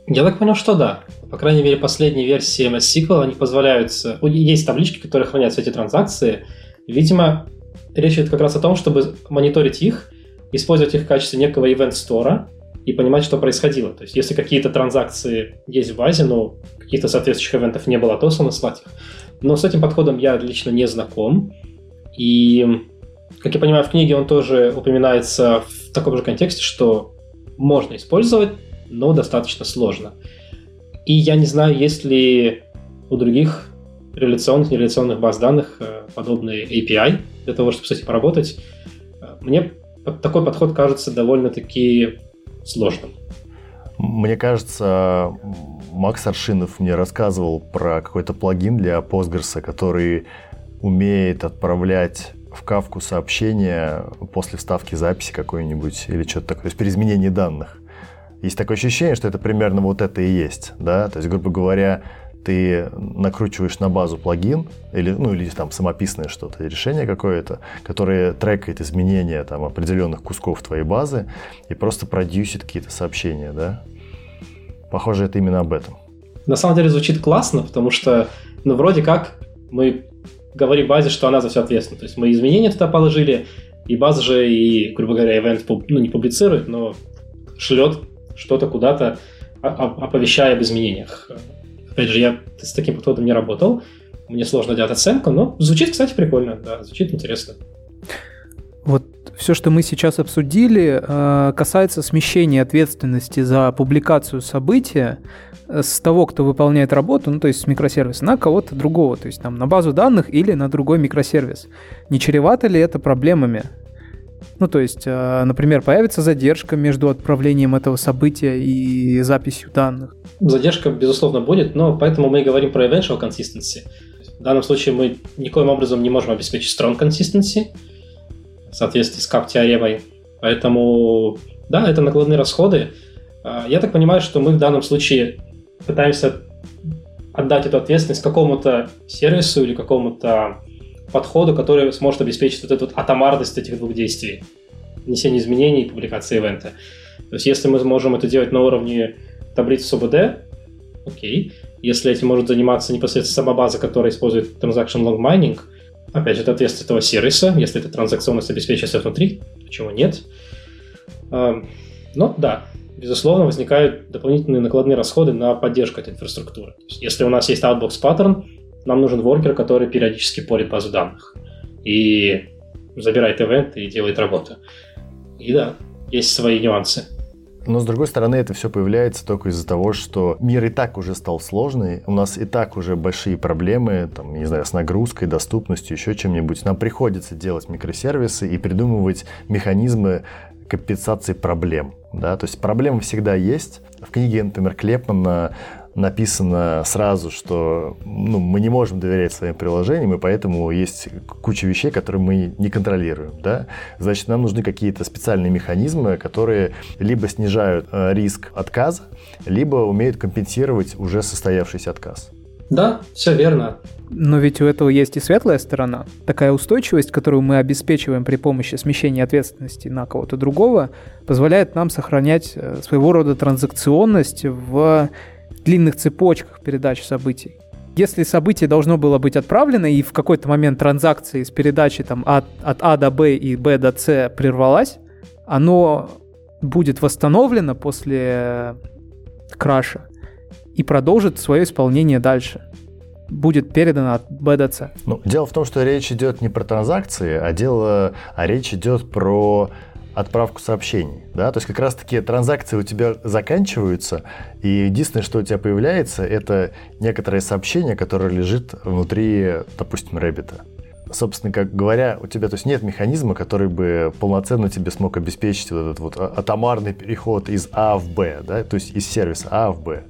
Я так понял, что да. По крайней мере, последние версии MS SQL, они позволяют... Есть таблички, которые хранят эти транзакции. Видимо, речь идет как раз о том, чтобы мониторить их, использовать их в качестве некого event-стора и понимать, что происходило. То есть, если какие-то транзакции есть в базе, но каких-то соответствующих ивентов не было отослано, слать их. Но с этим подходом я лично не знаком. И как я понимаю, в книге он тоже упоминается в таком же контексте, что можно использовать, но достаточно сложно. И я не знаю, есть ли у других реляционных, нереляционных баз данных э, подобные API для того, чтобы с этим поработать. Мне такой подход кажется довольно-таки сложным. Мне кажется, Макс Аршинов мне рассказывал про какой-то плагин для Postgres, который умеет отправлять в кавку сообщения после вставки записи какой-нибудь или что-то такое, то есть при изменении данных. Есть такое ощущение, что это примерно вот это и есть, да, то есть, грубо говоря, ты накручиваешь на базу плагин или, ну, или там самописное что-то, решение какое-то, которое трекает изменения там, определенных кусков твоей базы и просто продюсит какие-то сообщения, да? Похоже, это именно об этом. На самом деле звучит классно, потому что, ну, вроде как мы говорим базе, что она за все ответственна. То есть мы изменения туда положили, и база же, и, грубо говоря, ивент, ну, не публицирует, но шлет что-то куда-то, оповещая об изменениях. Опять же, я с таким подходом не работал, мне сложно делать оценку, но звучит, кстати, прикольно, да, звучит интересно. Вот все, что мы сейчас обсудили, э, касается смещения ответственности за публикацию события э, с того, кто выполняет работу, ну то есть с микросервиса, на кого-то другого, то есть там на базу данных или на другой микросервис. Не чревато ли это проблемами? Ну, то есть, э, например, появится задержка между отправлением этого события и записью данных. Задержка, безусловно, будет, но поэтому мы и говорим про eventual consistency. В данном случае мы никоим образом не можем обеспечить strong consistency в соответствии с кап-теоремой. Поэтому, да, это накладные расходы. А, я так понимаю, что мы в данном случае пытаемся отдать эту ответственность какому-то сервису или какому-то подходу, который сможет обеспечить вот эту вот атомарность этих двух действий. Внесение изменений и публикации ивента. То есть если мы можем это делать на уровне таблицы СУБД, окей. Если этим может заниматься непосредственно сама база, которая использует Transaction Log Mining, опять же, это ответственность этого сервиса. Если эта транзакционность обеспечивается внутри, почему нет? Но да, безусловно, возникают дополнительные накладные расходы на поддержку этой инфраструктуры. если у нас есть outbox паттерн, нам нужен воркер, который периодически порит базу данных и забирает ивент и делает работу. И да, есть свои нюансы. Но, с другой стороны, это все появляется только из-за того, что мир и так уже стал сложный, у нас и так уже большие проблемы, там, не знаю, с нагрузкой, доступностью, еще чем-нибудь. Нам приходится делать микросервисы и придумывать механизмы компенсации проблем. Да? То есть проблемы всегда есть. В книге, например, Клепмана написано сразу, что ну, мы не можем доверять своим приложениям, и поэтому есть куча вещей, которые мы не контролируем. Да? Значит, нам нужны какие-то специальные механизмы, которые либо снижают э, риск отказа, либо умеют компенсировать уже состоявшийся отказ. Да, все верно. Но ведь у этого есть и светлая сторона. Такая устойчивость, которую мы обеспечиваем при помощи смещения ответственности на кого-то другого, позволяет нам сохранять э, своего рода транзакционность в длинных цепочках передачи событий. Если событие должно было быть отправлено, и в какой-то момент транзакции с передачи там, от, от А до Б и Б до С прервалась, оно будет восстановлено после краша и продолжит свое исполнение дальше. Будет передано от Б до С. Ну, дело в том, что речь идет не про транзакции, а дело, а речь идет про отправку сообщений. Да? То есть как раз-таки транзакции у тебя заканчиваются, и единственное, что у тебя появляется, это некоторое сообщение, которое лежит внутри, допустим, Рэббита. Собственно, как говоря, у тебя то есть нет механизма, который бы полноценно тебе смог обеспечить вот этот вот атомарный переход из А в Б, да, то есть из сервиса А в Б.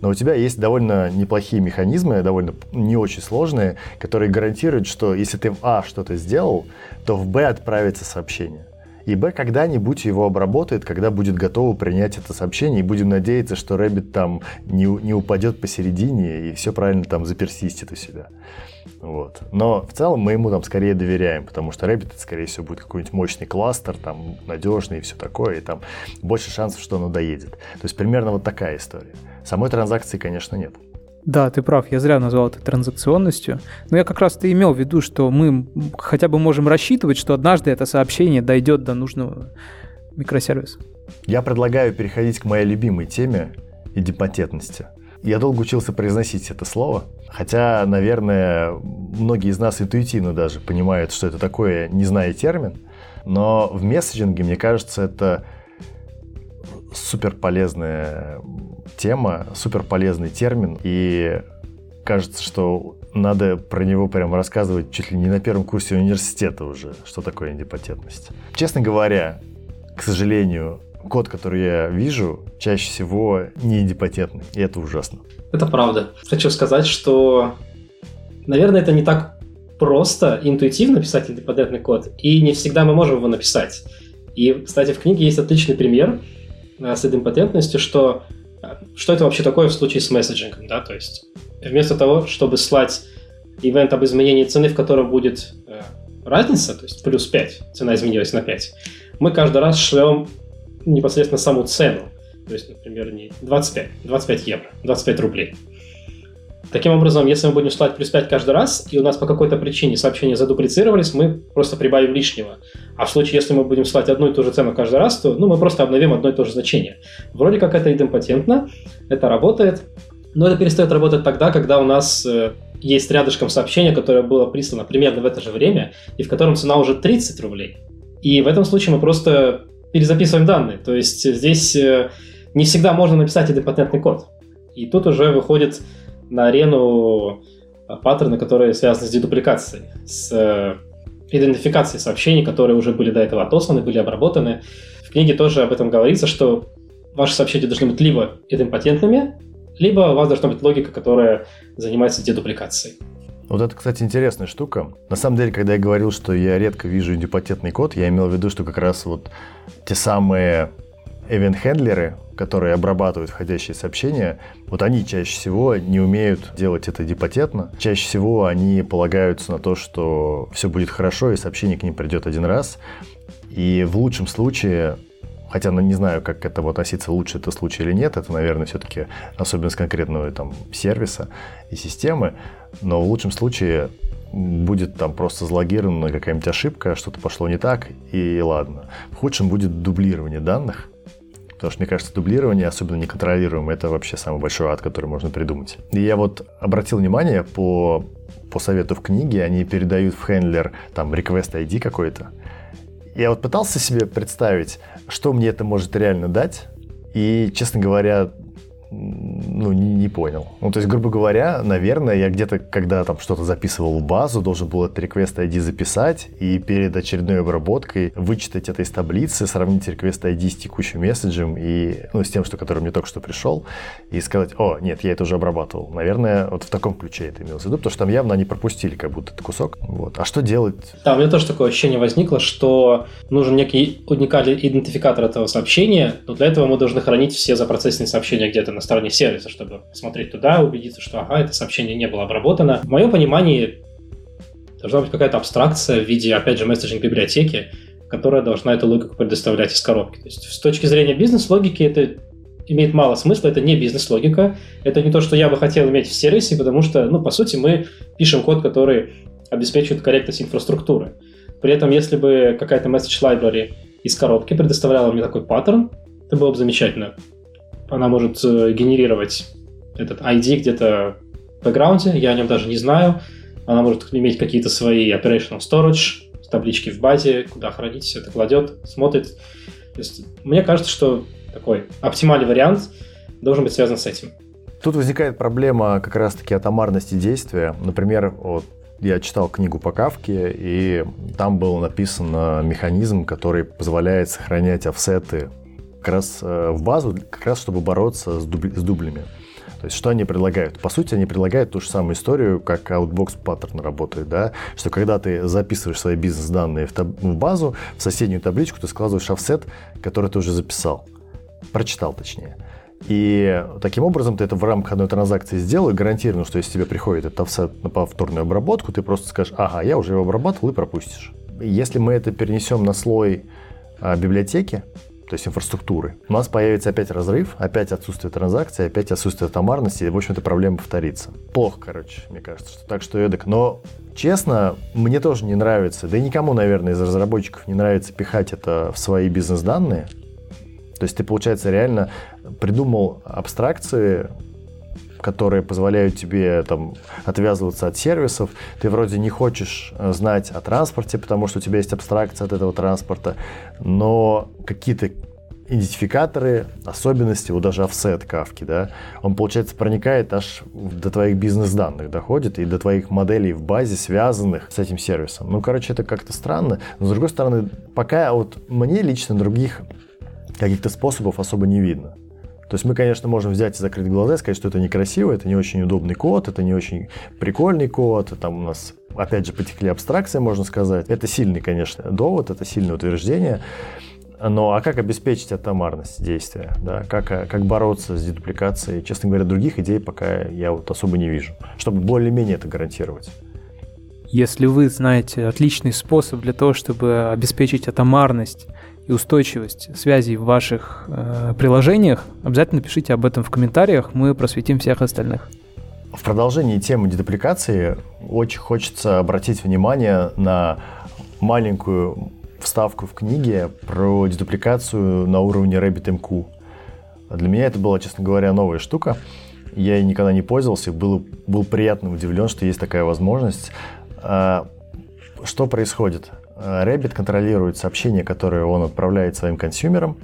Но у тебя есть довольно неплохие механизмы, довольно не очень сложные, которые гарантируют, что если ты в А что-то сделал, то в Б отправится сообщение и Б когда-нибудь его обработает, когда будет готово принять это сообщение, и будем надеяться, что Rabbit там не, не упадет посередине и все правильно там заперсистит у себя. Вот. Но в целом мы ему там скорее доверяем, потому что Rabbit, скорее всего, будет какой-нибудь мощный кластер, там, надежный и все такое, и там больше шансов, что оно доедет. То есть примерно вот такая история. Самой транзакции, конечно, нет. Да, ты прав, я зря назвал это транзакционностью. Но я как раз-то имел в виду, что мы хотя бы можем рассчитывать, что однажды это сообщение дойдет до нужного микросервиса. Я предлагаю переходить к моей любимой теме идипотентности. Я долго учился произносить это слово, хотя, наверное, многие из нас интуитивно даже понимают, что это такое, не зная термин. Но в месседжинге, мне кажется, это супер полезная тема, супер полезный термин, и кажется, что надо про него прям рассказывать чуть ли не на первом курсе университета уже, что такое идипатентность. Честно говоря, к сожалению, код, который я вижу, чаще всего не идипатентный, и это ужасно. Это правда. Хочу сказать, что, наверное, это не так просто интуитивно писать идипатентный код, и не всегда мы можем его написать. И, кстати, в книге есть отличный пример э, с идипатентностью, что что это вообще такое в случае с месседжингом, да, то есть вместо того, чтобы слать ивент об изменении цены, в котором будет э, разница, то есть плюс 5, цена изменилась на 5, мы каждый раз шлем непосредственно саму цену. То есть, например, не 25, 25 евро, 25 рублей. Таким образом, если мы будем слать плюс 5 каждый раз, и у нас по какой-то причине сообщения задуплицировались, мы просто прибавим лишнего. А в случае, если мы будем слать одну и ту же цену каждый раз, то ну, мы просто обновим одно и то же значение. Вроде как это идемпотентно, это работает, но это перестает работать тогда, когда у нас э, есть рядышком сообщение, которое было прислано примерно в это же время, и в котором цена уже 30 рублей. И в этом случае мы просто перезаписываем данные. То есть здесь э, не всегда можно написать идемпотентный код. И тут уже выходит на арену э, паттерны, которые связаны с дедупликацией, с э, идентификацией сообщений, которые уже были до этого отосланы, были обработаны. В книге тоже об этом говорится, что ваши сообщения должны быть либо идемпотентными, либо у вас должна быть логика, которая занимается дедупликацией. Вот это, кстати, интересная штука. На самом деле, когда я говорил, что я редко вижу идиопатентный код, я имел в виду, что как раз вот те самые event-хендлеры, которые обрабатывают входящие сообщения, вот они чаще всего не умеют делать это депатентно. Чаще всего они полагаются на то, что все будет хорошо, и сообщение к ним придет один раз. И в лучшем случае Хотя, ну, не знаю, как к этому относиться, лучше это случай или нет. Это, наверное, все-таки особенность конкретного там сервиса и системы. Но в лучшем случае будет там просто залогирована какая-нибудь ошибка, что-то пошло не так, и ладно. В худшем будет дублирование данных, Потому что, мне кажется, дублирование, особенно неконтролируемое, это вообще самый большой ад, который можно придумать. И я вот обратил внимание по, по совету в книге, они передают в хендлер там request ID какой-то. Я вот пытался себе представить, что мне это может реально дать. И, честно говоря, ну, не, не понял. Ну, то есть, грубо говоря, наверное, я где-то, когда там что-то записывал в базу, должен был этот request ID записать и перед очередной обработкой вычитать это из таблицы, сравнить request ID с текущим месседжем и, ну, с тем, что, который мне только что пришел, и сказать, о, нет, я это уже обрабатывал. Наверное, вот в таком ключе это имелось в виду, потому что там явно они пропустили как будто этот кусок. Вот. А что делать? Да, у меня тоже такое ощущение возникло, что нужен некий уникальный идентификатор этого сообщения, но для этого мы должны хранить все запроцессные сообщения где-то на стороне сервиса, чтобы смотреть туда, убедиться, что ага, это сообщение не было обработано. В моем понимании должна быть какая-то абстракция в виде, опять же, месседжинг библиотеки, которая должна эту логику предоставлять из коробки. То есть с точки зрения бизнес-логики это имеет мало смысла, это не бизнес-логика, это не то, что я бы хотел иметь в сервисе, потому что, ну, по сути, мы пишем код, который обеспечивает корректность инфраструктуры. При этом, если бы какая-то message library из коробки предоставляла мне такой паттерн, это было бы замечательно она может э, генерировать этот ID где-то в бэкграунде, я о нем даже не знаю. Она может иметь какие-то свои operational storage, таблички в базе, куда хранить все это кладет, смотрит. То есть, мне кажется, что такой оптимальный вариант должен быть связан с этим. Тут возникает проблема как раз-таки атомарности действия. Например, вот я читал книгу по Кавке, и там был написан механизм, который позволяет сохранять офсеты как раз э, в базу, как раз чтобы бороться с, дуб, с дублями. То есть что они предлагают? По сути, они предлагают ту же самую историю, как Outbox паттерн работает, да, что когда ты записываешь свои бизнес-данные в, таб- в базу, в соседнюю табличку ты складываешь офсет, который ты уже записал, прочитал точнее. И таким образом ты это в рамках одной транзакции сделал, и гарантированно, что если тебе приходит этот офсет на повторную обработку, ты просто скажешь, ага, я уже его обрабатывал и пропустишь. Если мы это перенесем на слой а, библиотеки, то есть инфраструктуры, у нас появится опять разрыв, опять отсутствие транзакций, опять отсутствие томарности, и, в общем-то, проблема повторится. Плохо, короче, мне кажется, что так что эдак. Но, честно, мне тоже не нравится, да и никому, наверное, из разработчиков не нравится пихать это в свои бизнес-данные. То есть ты, получается, реально придумал абстракции, которые позволяют тебе там, отвязываться от сервисов. Ты вроде не хочешь э, знать о транспорте, потому что у тебя есть абстракция от этого транспорта, но какие-то идентификаторы, особенности, вот даже офсет кавки, да, он, получается, проникает аж до твоих бизнес-данных, доходит и до твоих моделей в базе, связанных с этим сервисом. Ну, короче, это как-то странно, но, с другой стороны, пока вот мне лично других каких-то способов особо не видно. То есть мы, конечно, можем взять и закрыть глаза и сказать, что это некрасиво, это не очень удобный код, это не очень прикольный код, там у нас, опять же, потекли абстракции, можно сказать. Это сильный, конечно, довод, это сильное утверждение. Но а как обеспечить атомарность действия? Да? Как, как бороться с дедупликацией? Честно говоря, других идей пока я вот особо не вижу, чтобы более-менее это гарантировать. Если вы знаете отличный способ для того, чтобы обеспечить атомарность и устойчивость связей в ваших э, приложениях, обязательно пишите об этом в комментариях, мы просветим всех остальных. В продолжении темы дедупликации очень хочется обратить внимание на маленькую вставку в книге про дедупликацию на уровне RabbitMQ. Для меня это была, честно говоря, новая штука. Я ей никогда не пользовался, был, был приятно удивлен, что есть такая возможность. А, что происходит? Rabbit контролирует сообщения, которые он отправляет своим консюмерам.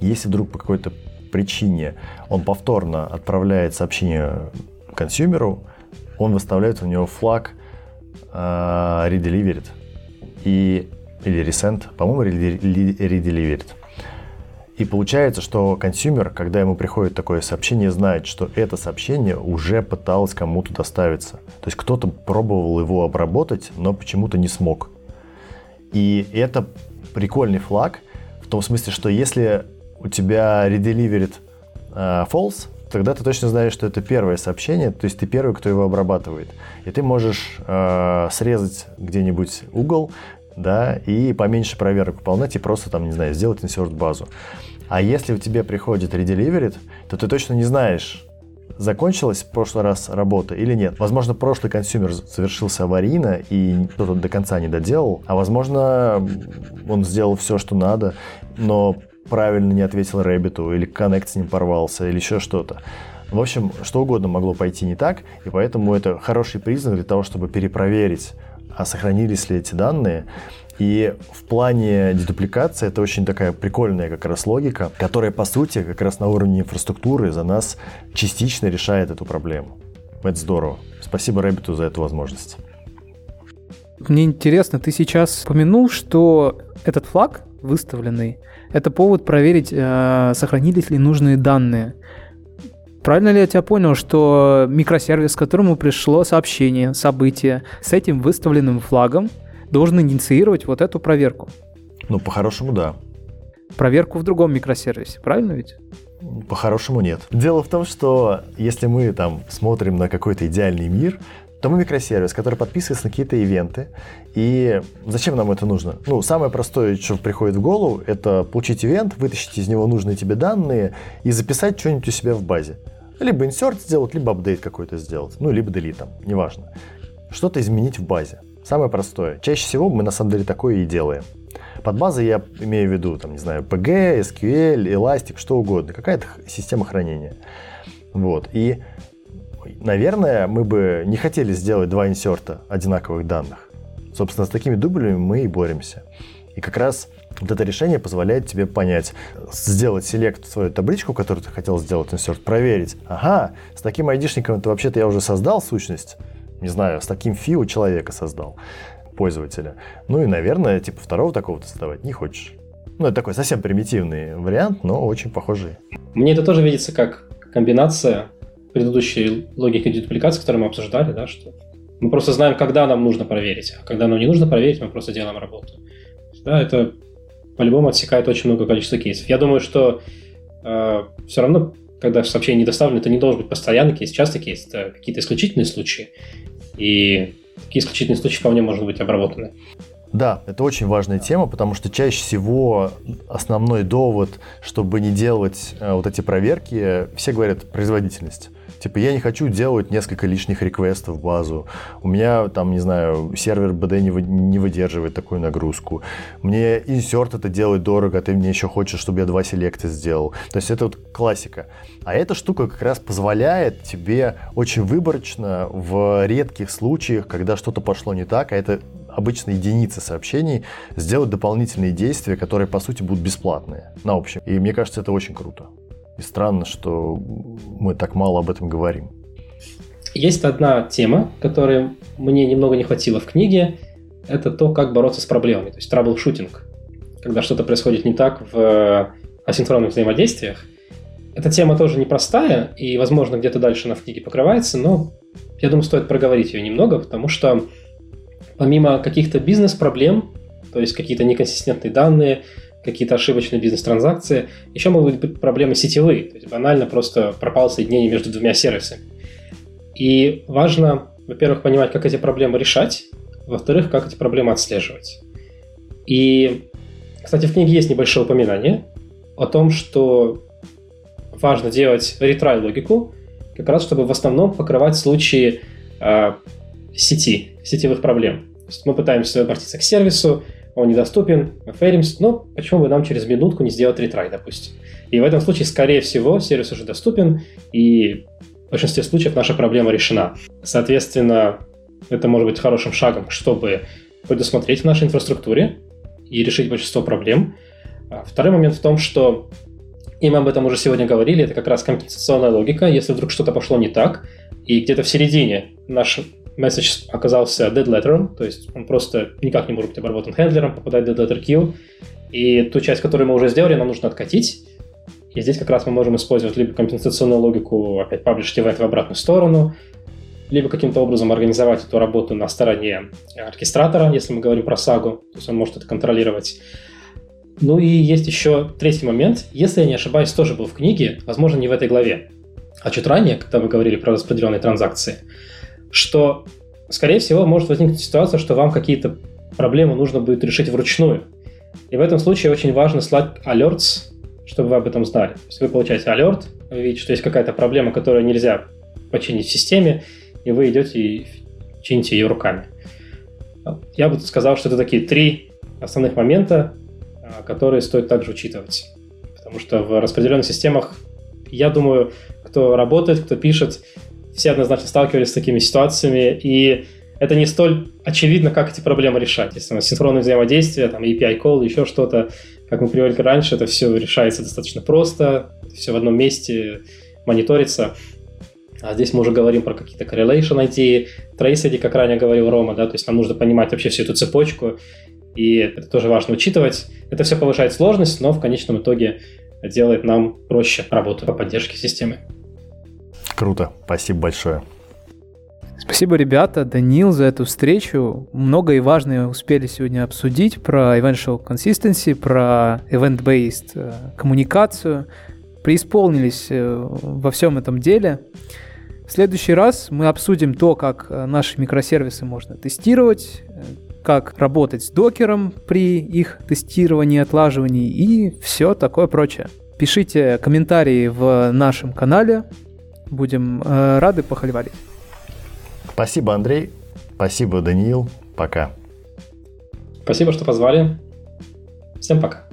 Если вдруг по какой-то причине он повторно отправляет сообщение консюмеру, он выставляет у него флаг uh, redelivered. И или Resend, по-моему, Redelivered. И получается, что consumer, когда ему приходит такое сообщение, знает, что это сообщение уже пыталось кому-то доставиться. То есть кто-то пробовал его обработать, но почему-то не смог. И это прикольный флаг, в том смысле, что если у тебя redelivered uh, false, тогда ты точно знаешь, что это первое сообщение, то есть ты первый, кто его обрабатывает. И ты можешь э, срезать где-нибудь угол, да, и поменьше проверок выполнять и просто там, не знаю, сделать insert в базу. А если у тебя приходит redelivered, то ты точно не знаешь, закончилась в прошлый раз работа или нет. Возможно, прошлый consumer завершился аварийно и кто-то до конца не доделал, а возможно, он сделал все, что надо, но правильно не ответил Rabbit'у, или connect с ним порвался, или еще что-то. В общем, что угодно могло пойти не так, и поэтому это хороший признак для того, чтобы перепроверить а сохранились ли эти данные. И в плане дедупликации это очень такая прикольная как раз логика, которая, по сути, как раз на уровне инфраструктуры за нас частично решает эту проблему. Это здорово. Спасибо Рэббиту за эту возможность. Мне интересно, ты сейчас упомянул, что этот флаг выставленный, это повод проверить, э, сохранились ли нужные данные. Правильно ли я тебя понял, что микросервис, к которому пришло сообщение, событие с этим выставленным флагом, должен инициировать вот эту проверку? Ну, по-хорошему, да. Проверку в другом микросервисе, правильно ведь? По-хорошему нет. Дело в том, что если мы там смотрим на какой-то идеальный мир, то мы микросервис, который подписывается на какие-то ивенты. И зачем нам это нужно? Ну, самое простое, что приходит в голову, это получить ивент, вытащить из него нужные тебе данные и записать что-нибудь у себя в базе. Либо инсерт сделать, либо апдейт какой-то сделать. Ну, либо delete там, неважно. Что-то изменить в базе. Самое простое. Чаще всего мы на самом деле такое и делаем. Под базой я имею в виду, там, не знаю, PG, SQL, Elastic, что угодно. Какая-то система хранения. Вот. И, наверное, мы бы не хотели сделать два инсерта одинаковых данных. Собственно, с такими дублями мы и боремся. И как раз вот это решение позволяет тебе понять, сделать селект свою табличку, которую ты хотел сделать, инсерт, проверить. Ага, с таким айдишником это вообще-то я уже создал сущность. Не знаю, с таким фи у человека создал пользователя. Ну и, наверное, типа второго такого ты создавать не хочешь. Ну, это такой совсем примитивный вариант, но очень похожий. Мне это тоже видится как комбинация предыдущей логики дедупликации, которую мы обсуждали, да, что мы просто знаем, когда нам нужно проверить, а когда нам не нужно проверить, мы просто делаем работу. Да, это по-любому отсекает очень много количества кейсов. Я думаю, что э, все равно, когда сообщение не доставлено, это не должен быть постоянный кейс, частый кейс, это какие-то исключительные случаи. И такие исключительные случаи вполне могут быть обработаны. Да, это очень важная тема, потому что чаще всего основной довод, чтобы не делать э, вот эти проверки, все говорят производительность. Типа, я не хочу делать несколько лишних реквестов в базу. У меня, там, не знаю, сервер BD не, вы, не выдерживает такую нагрузку. Мне инсерт это делать дорого, а ты мне еще хочешь, чтобы я два селекта сделал. То есть это вот классика. А эта штука как раз позволяет тебе очень выборочно в редких случаях, когда что-то пошло не так, а это обычно единицы сообщений, сделать дополнительные действия, которые, по сути, будут бесплатные на общем. И мне кажется, это очень круто. И странно, что мы так мало об этом говорим. Есть одна тема, которой мне немного не хватило в книге. Это то, как бороться с проблемами, то есть траблшутинг. Когда что-то происходит не так в асинхронных взаимодействиях. Эта тема тоже непростая, и, возможно, где-то дальше на в книге покрывается, но я думаю, стоит проговорить ее немного, потому что помимо каких-то бизнес-проблем, то есть какие-то неконсистентные данные, какие-то ошибочные бизнес-транзакции, еще могут быть проблемы сетевые, то есть банально просто пропало соединение между двумя сервисами. И важно, во-первых, понимать, как эти проблемы решать, во-вторых, как эти проблемы отслеживать. И, кстати, в книге есть небольшое упоминание о том, что важно делать ретрай логику, как раз чтобы в основном покрывать случаи э, сети, сетевых проблем есть мы пытаемся обратиться к сервису, он недоступен, мы фейлимся, но почему бы нам через минутку не сделать ретрай, допустим. И в этом случае, скорее всего, сервис уже доступен, и в большинстве случаев наша проблема решена. Соответственно, это может быть хорошим шагом, чтобы предусмотреть в нашей инфраструктуре и решить большинство проблем. А второй момент в том, что, и мы об этом уже сегодня говорили, это как раз компенсационная логика. Если вдруг что-то пошло не так, и где-то в середине наш месседж оказался dead letter, то есть он просто никак не может быть обработан хендлером, попадает dead letter queue, и ту часть, которую мы уже сделали, нам нужно откатить, и здесь как раз мы можем использовать либо компенсационную логику, опять publish event в обратную сторону, либо каким-то образом организовать эту работу на стороне оркестратора, если мы говорим про сагу, то есть он может это контролировать. Ну и есть еще третий момент. Если я не ошибаюсь, тоже был в книге, возможно, не в этой главе, а чуть ранее, когда мы говорили про распределенные транзакции – что, скорее всего, может возникнуть ситуация, что вам какие-то проблемы нужно будет решить вручную. И в этом случае очень важно слать alerts, чтобы вы об этом знали. То есть вы получаете алерт, вы видите, что есть какая-то проблема, которую нельзя починить в системе, и вы идете и чините ее руками. Я бы сказал, что это такие три основных момента, а, которые стоит также учитывать. Потому что в распределенных системах, я думаю, кто работает, кто пишет, все однозначно сталкивались с такими ситуациями, и это не столь очевидно, как эти проблемы решать. Если у нас синхронное взаимодействие, там API call, еще что-то, как мы привыкли раньше, это все решается достаточно просто, все в одном месте мониторится. А здесь мы уже говорим про какие-то correlation ID, trace ID, как ранее говорил Рома, да, то есть нам нужно понимать вообще всю эту цепочку, и это тоже важно учитывать. Это все повышает сложность, но в конечном итоге делает нам проще работу по поддержке системы. Круто, спасибо большое. Спасибо, ребята, Данил, за эту встречу. Много и важное успели сегодня обсудить про eventual consistency, про event-based э, коммуникацию. Преисполнились э, во всем этом деле. В следующий раз мы обсудим то, как э, наши микросервисы можно тестировать, как работать с докером при их тестировании, отлаживании и все такое прочее. Пишите комментарии в нашем канале, Будем э, рады похвалить. Спасибо, Андрей. Спасибо, Даниил. Пока. Спасибо, что позвали. Всем пока.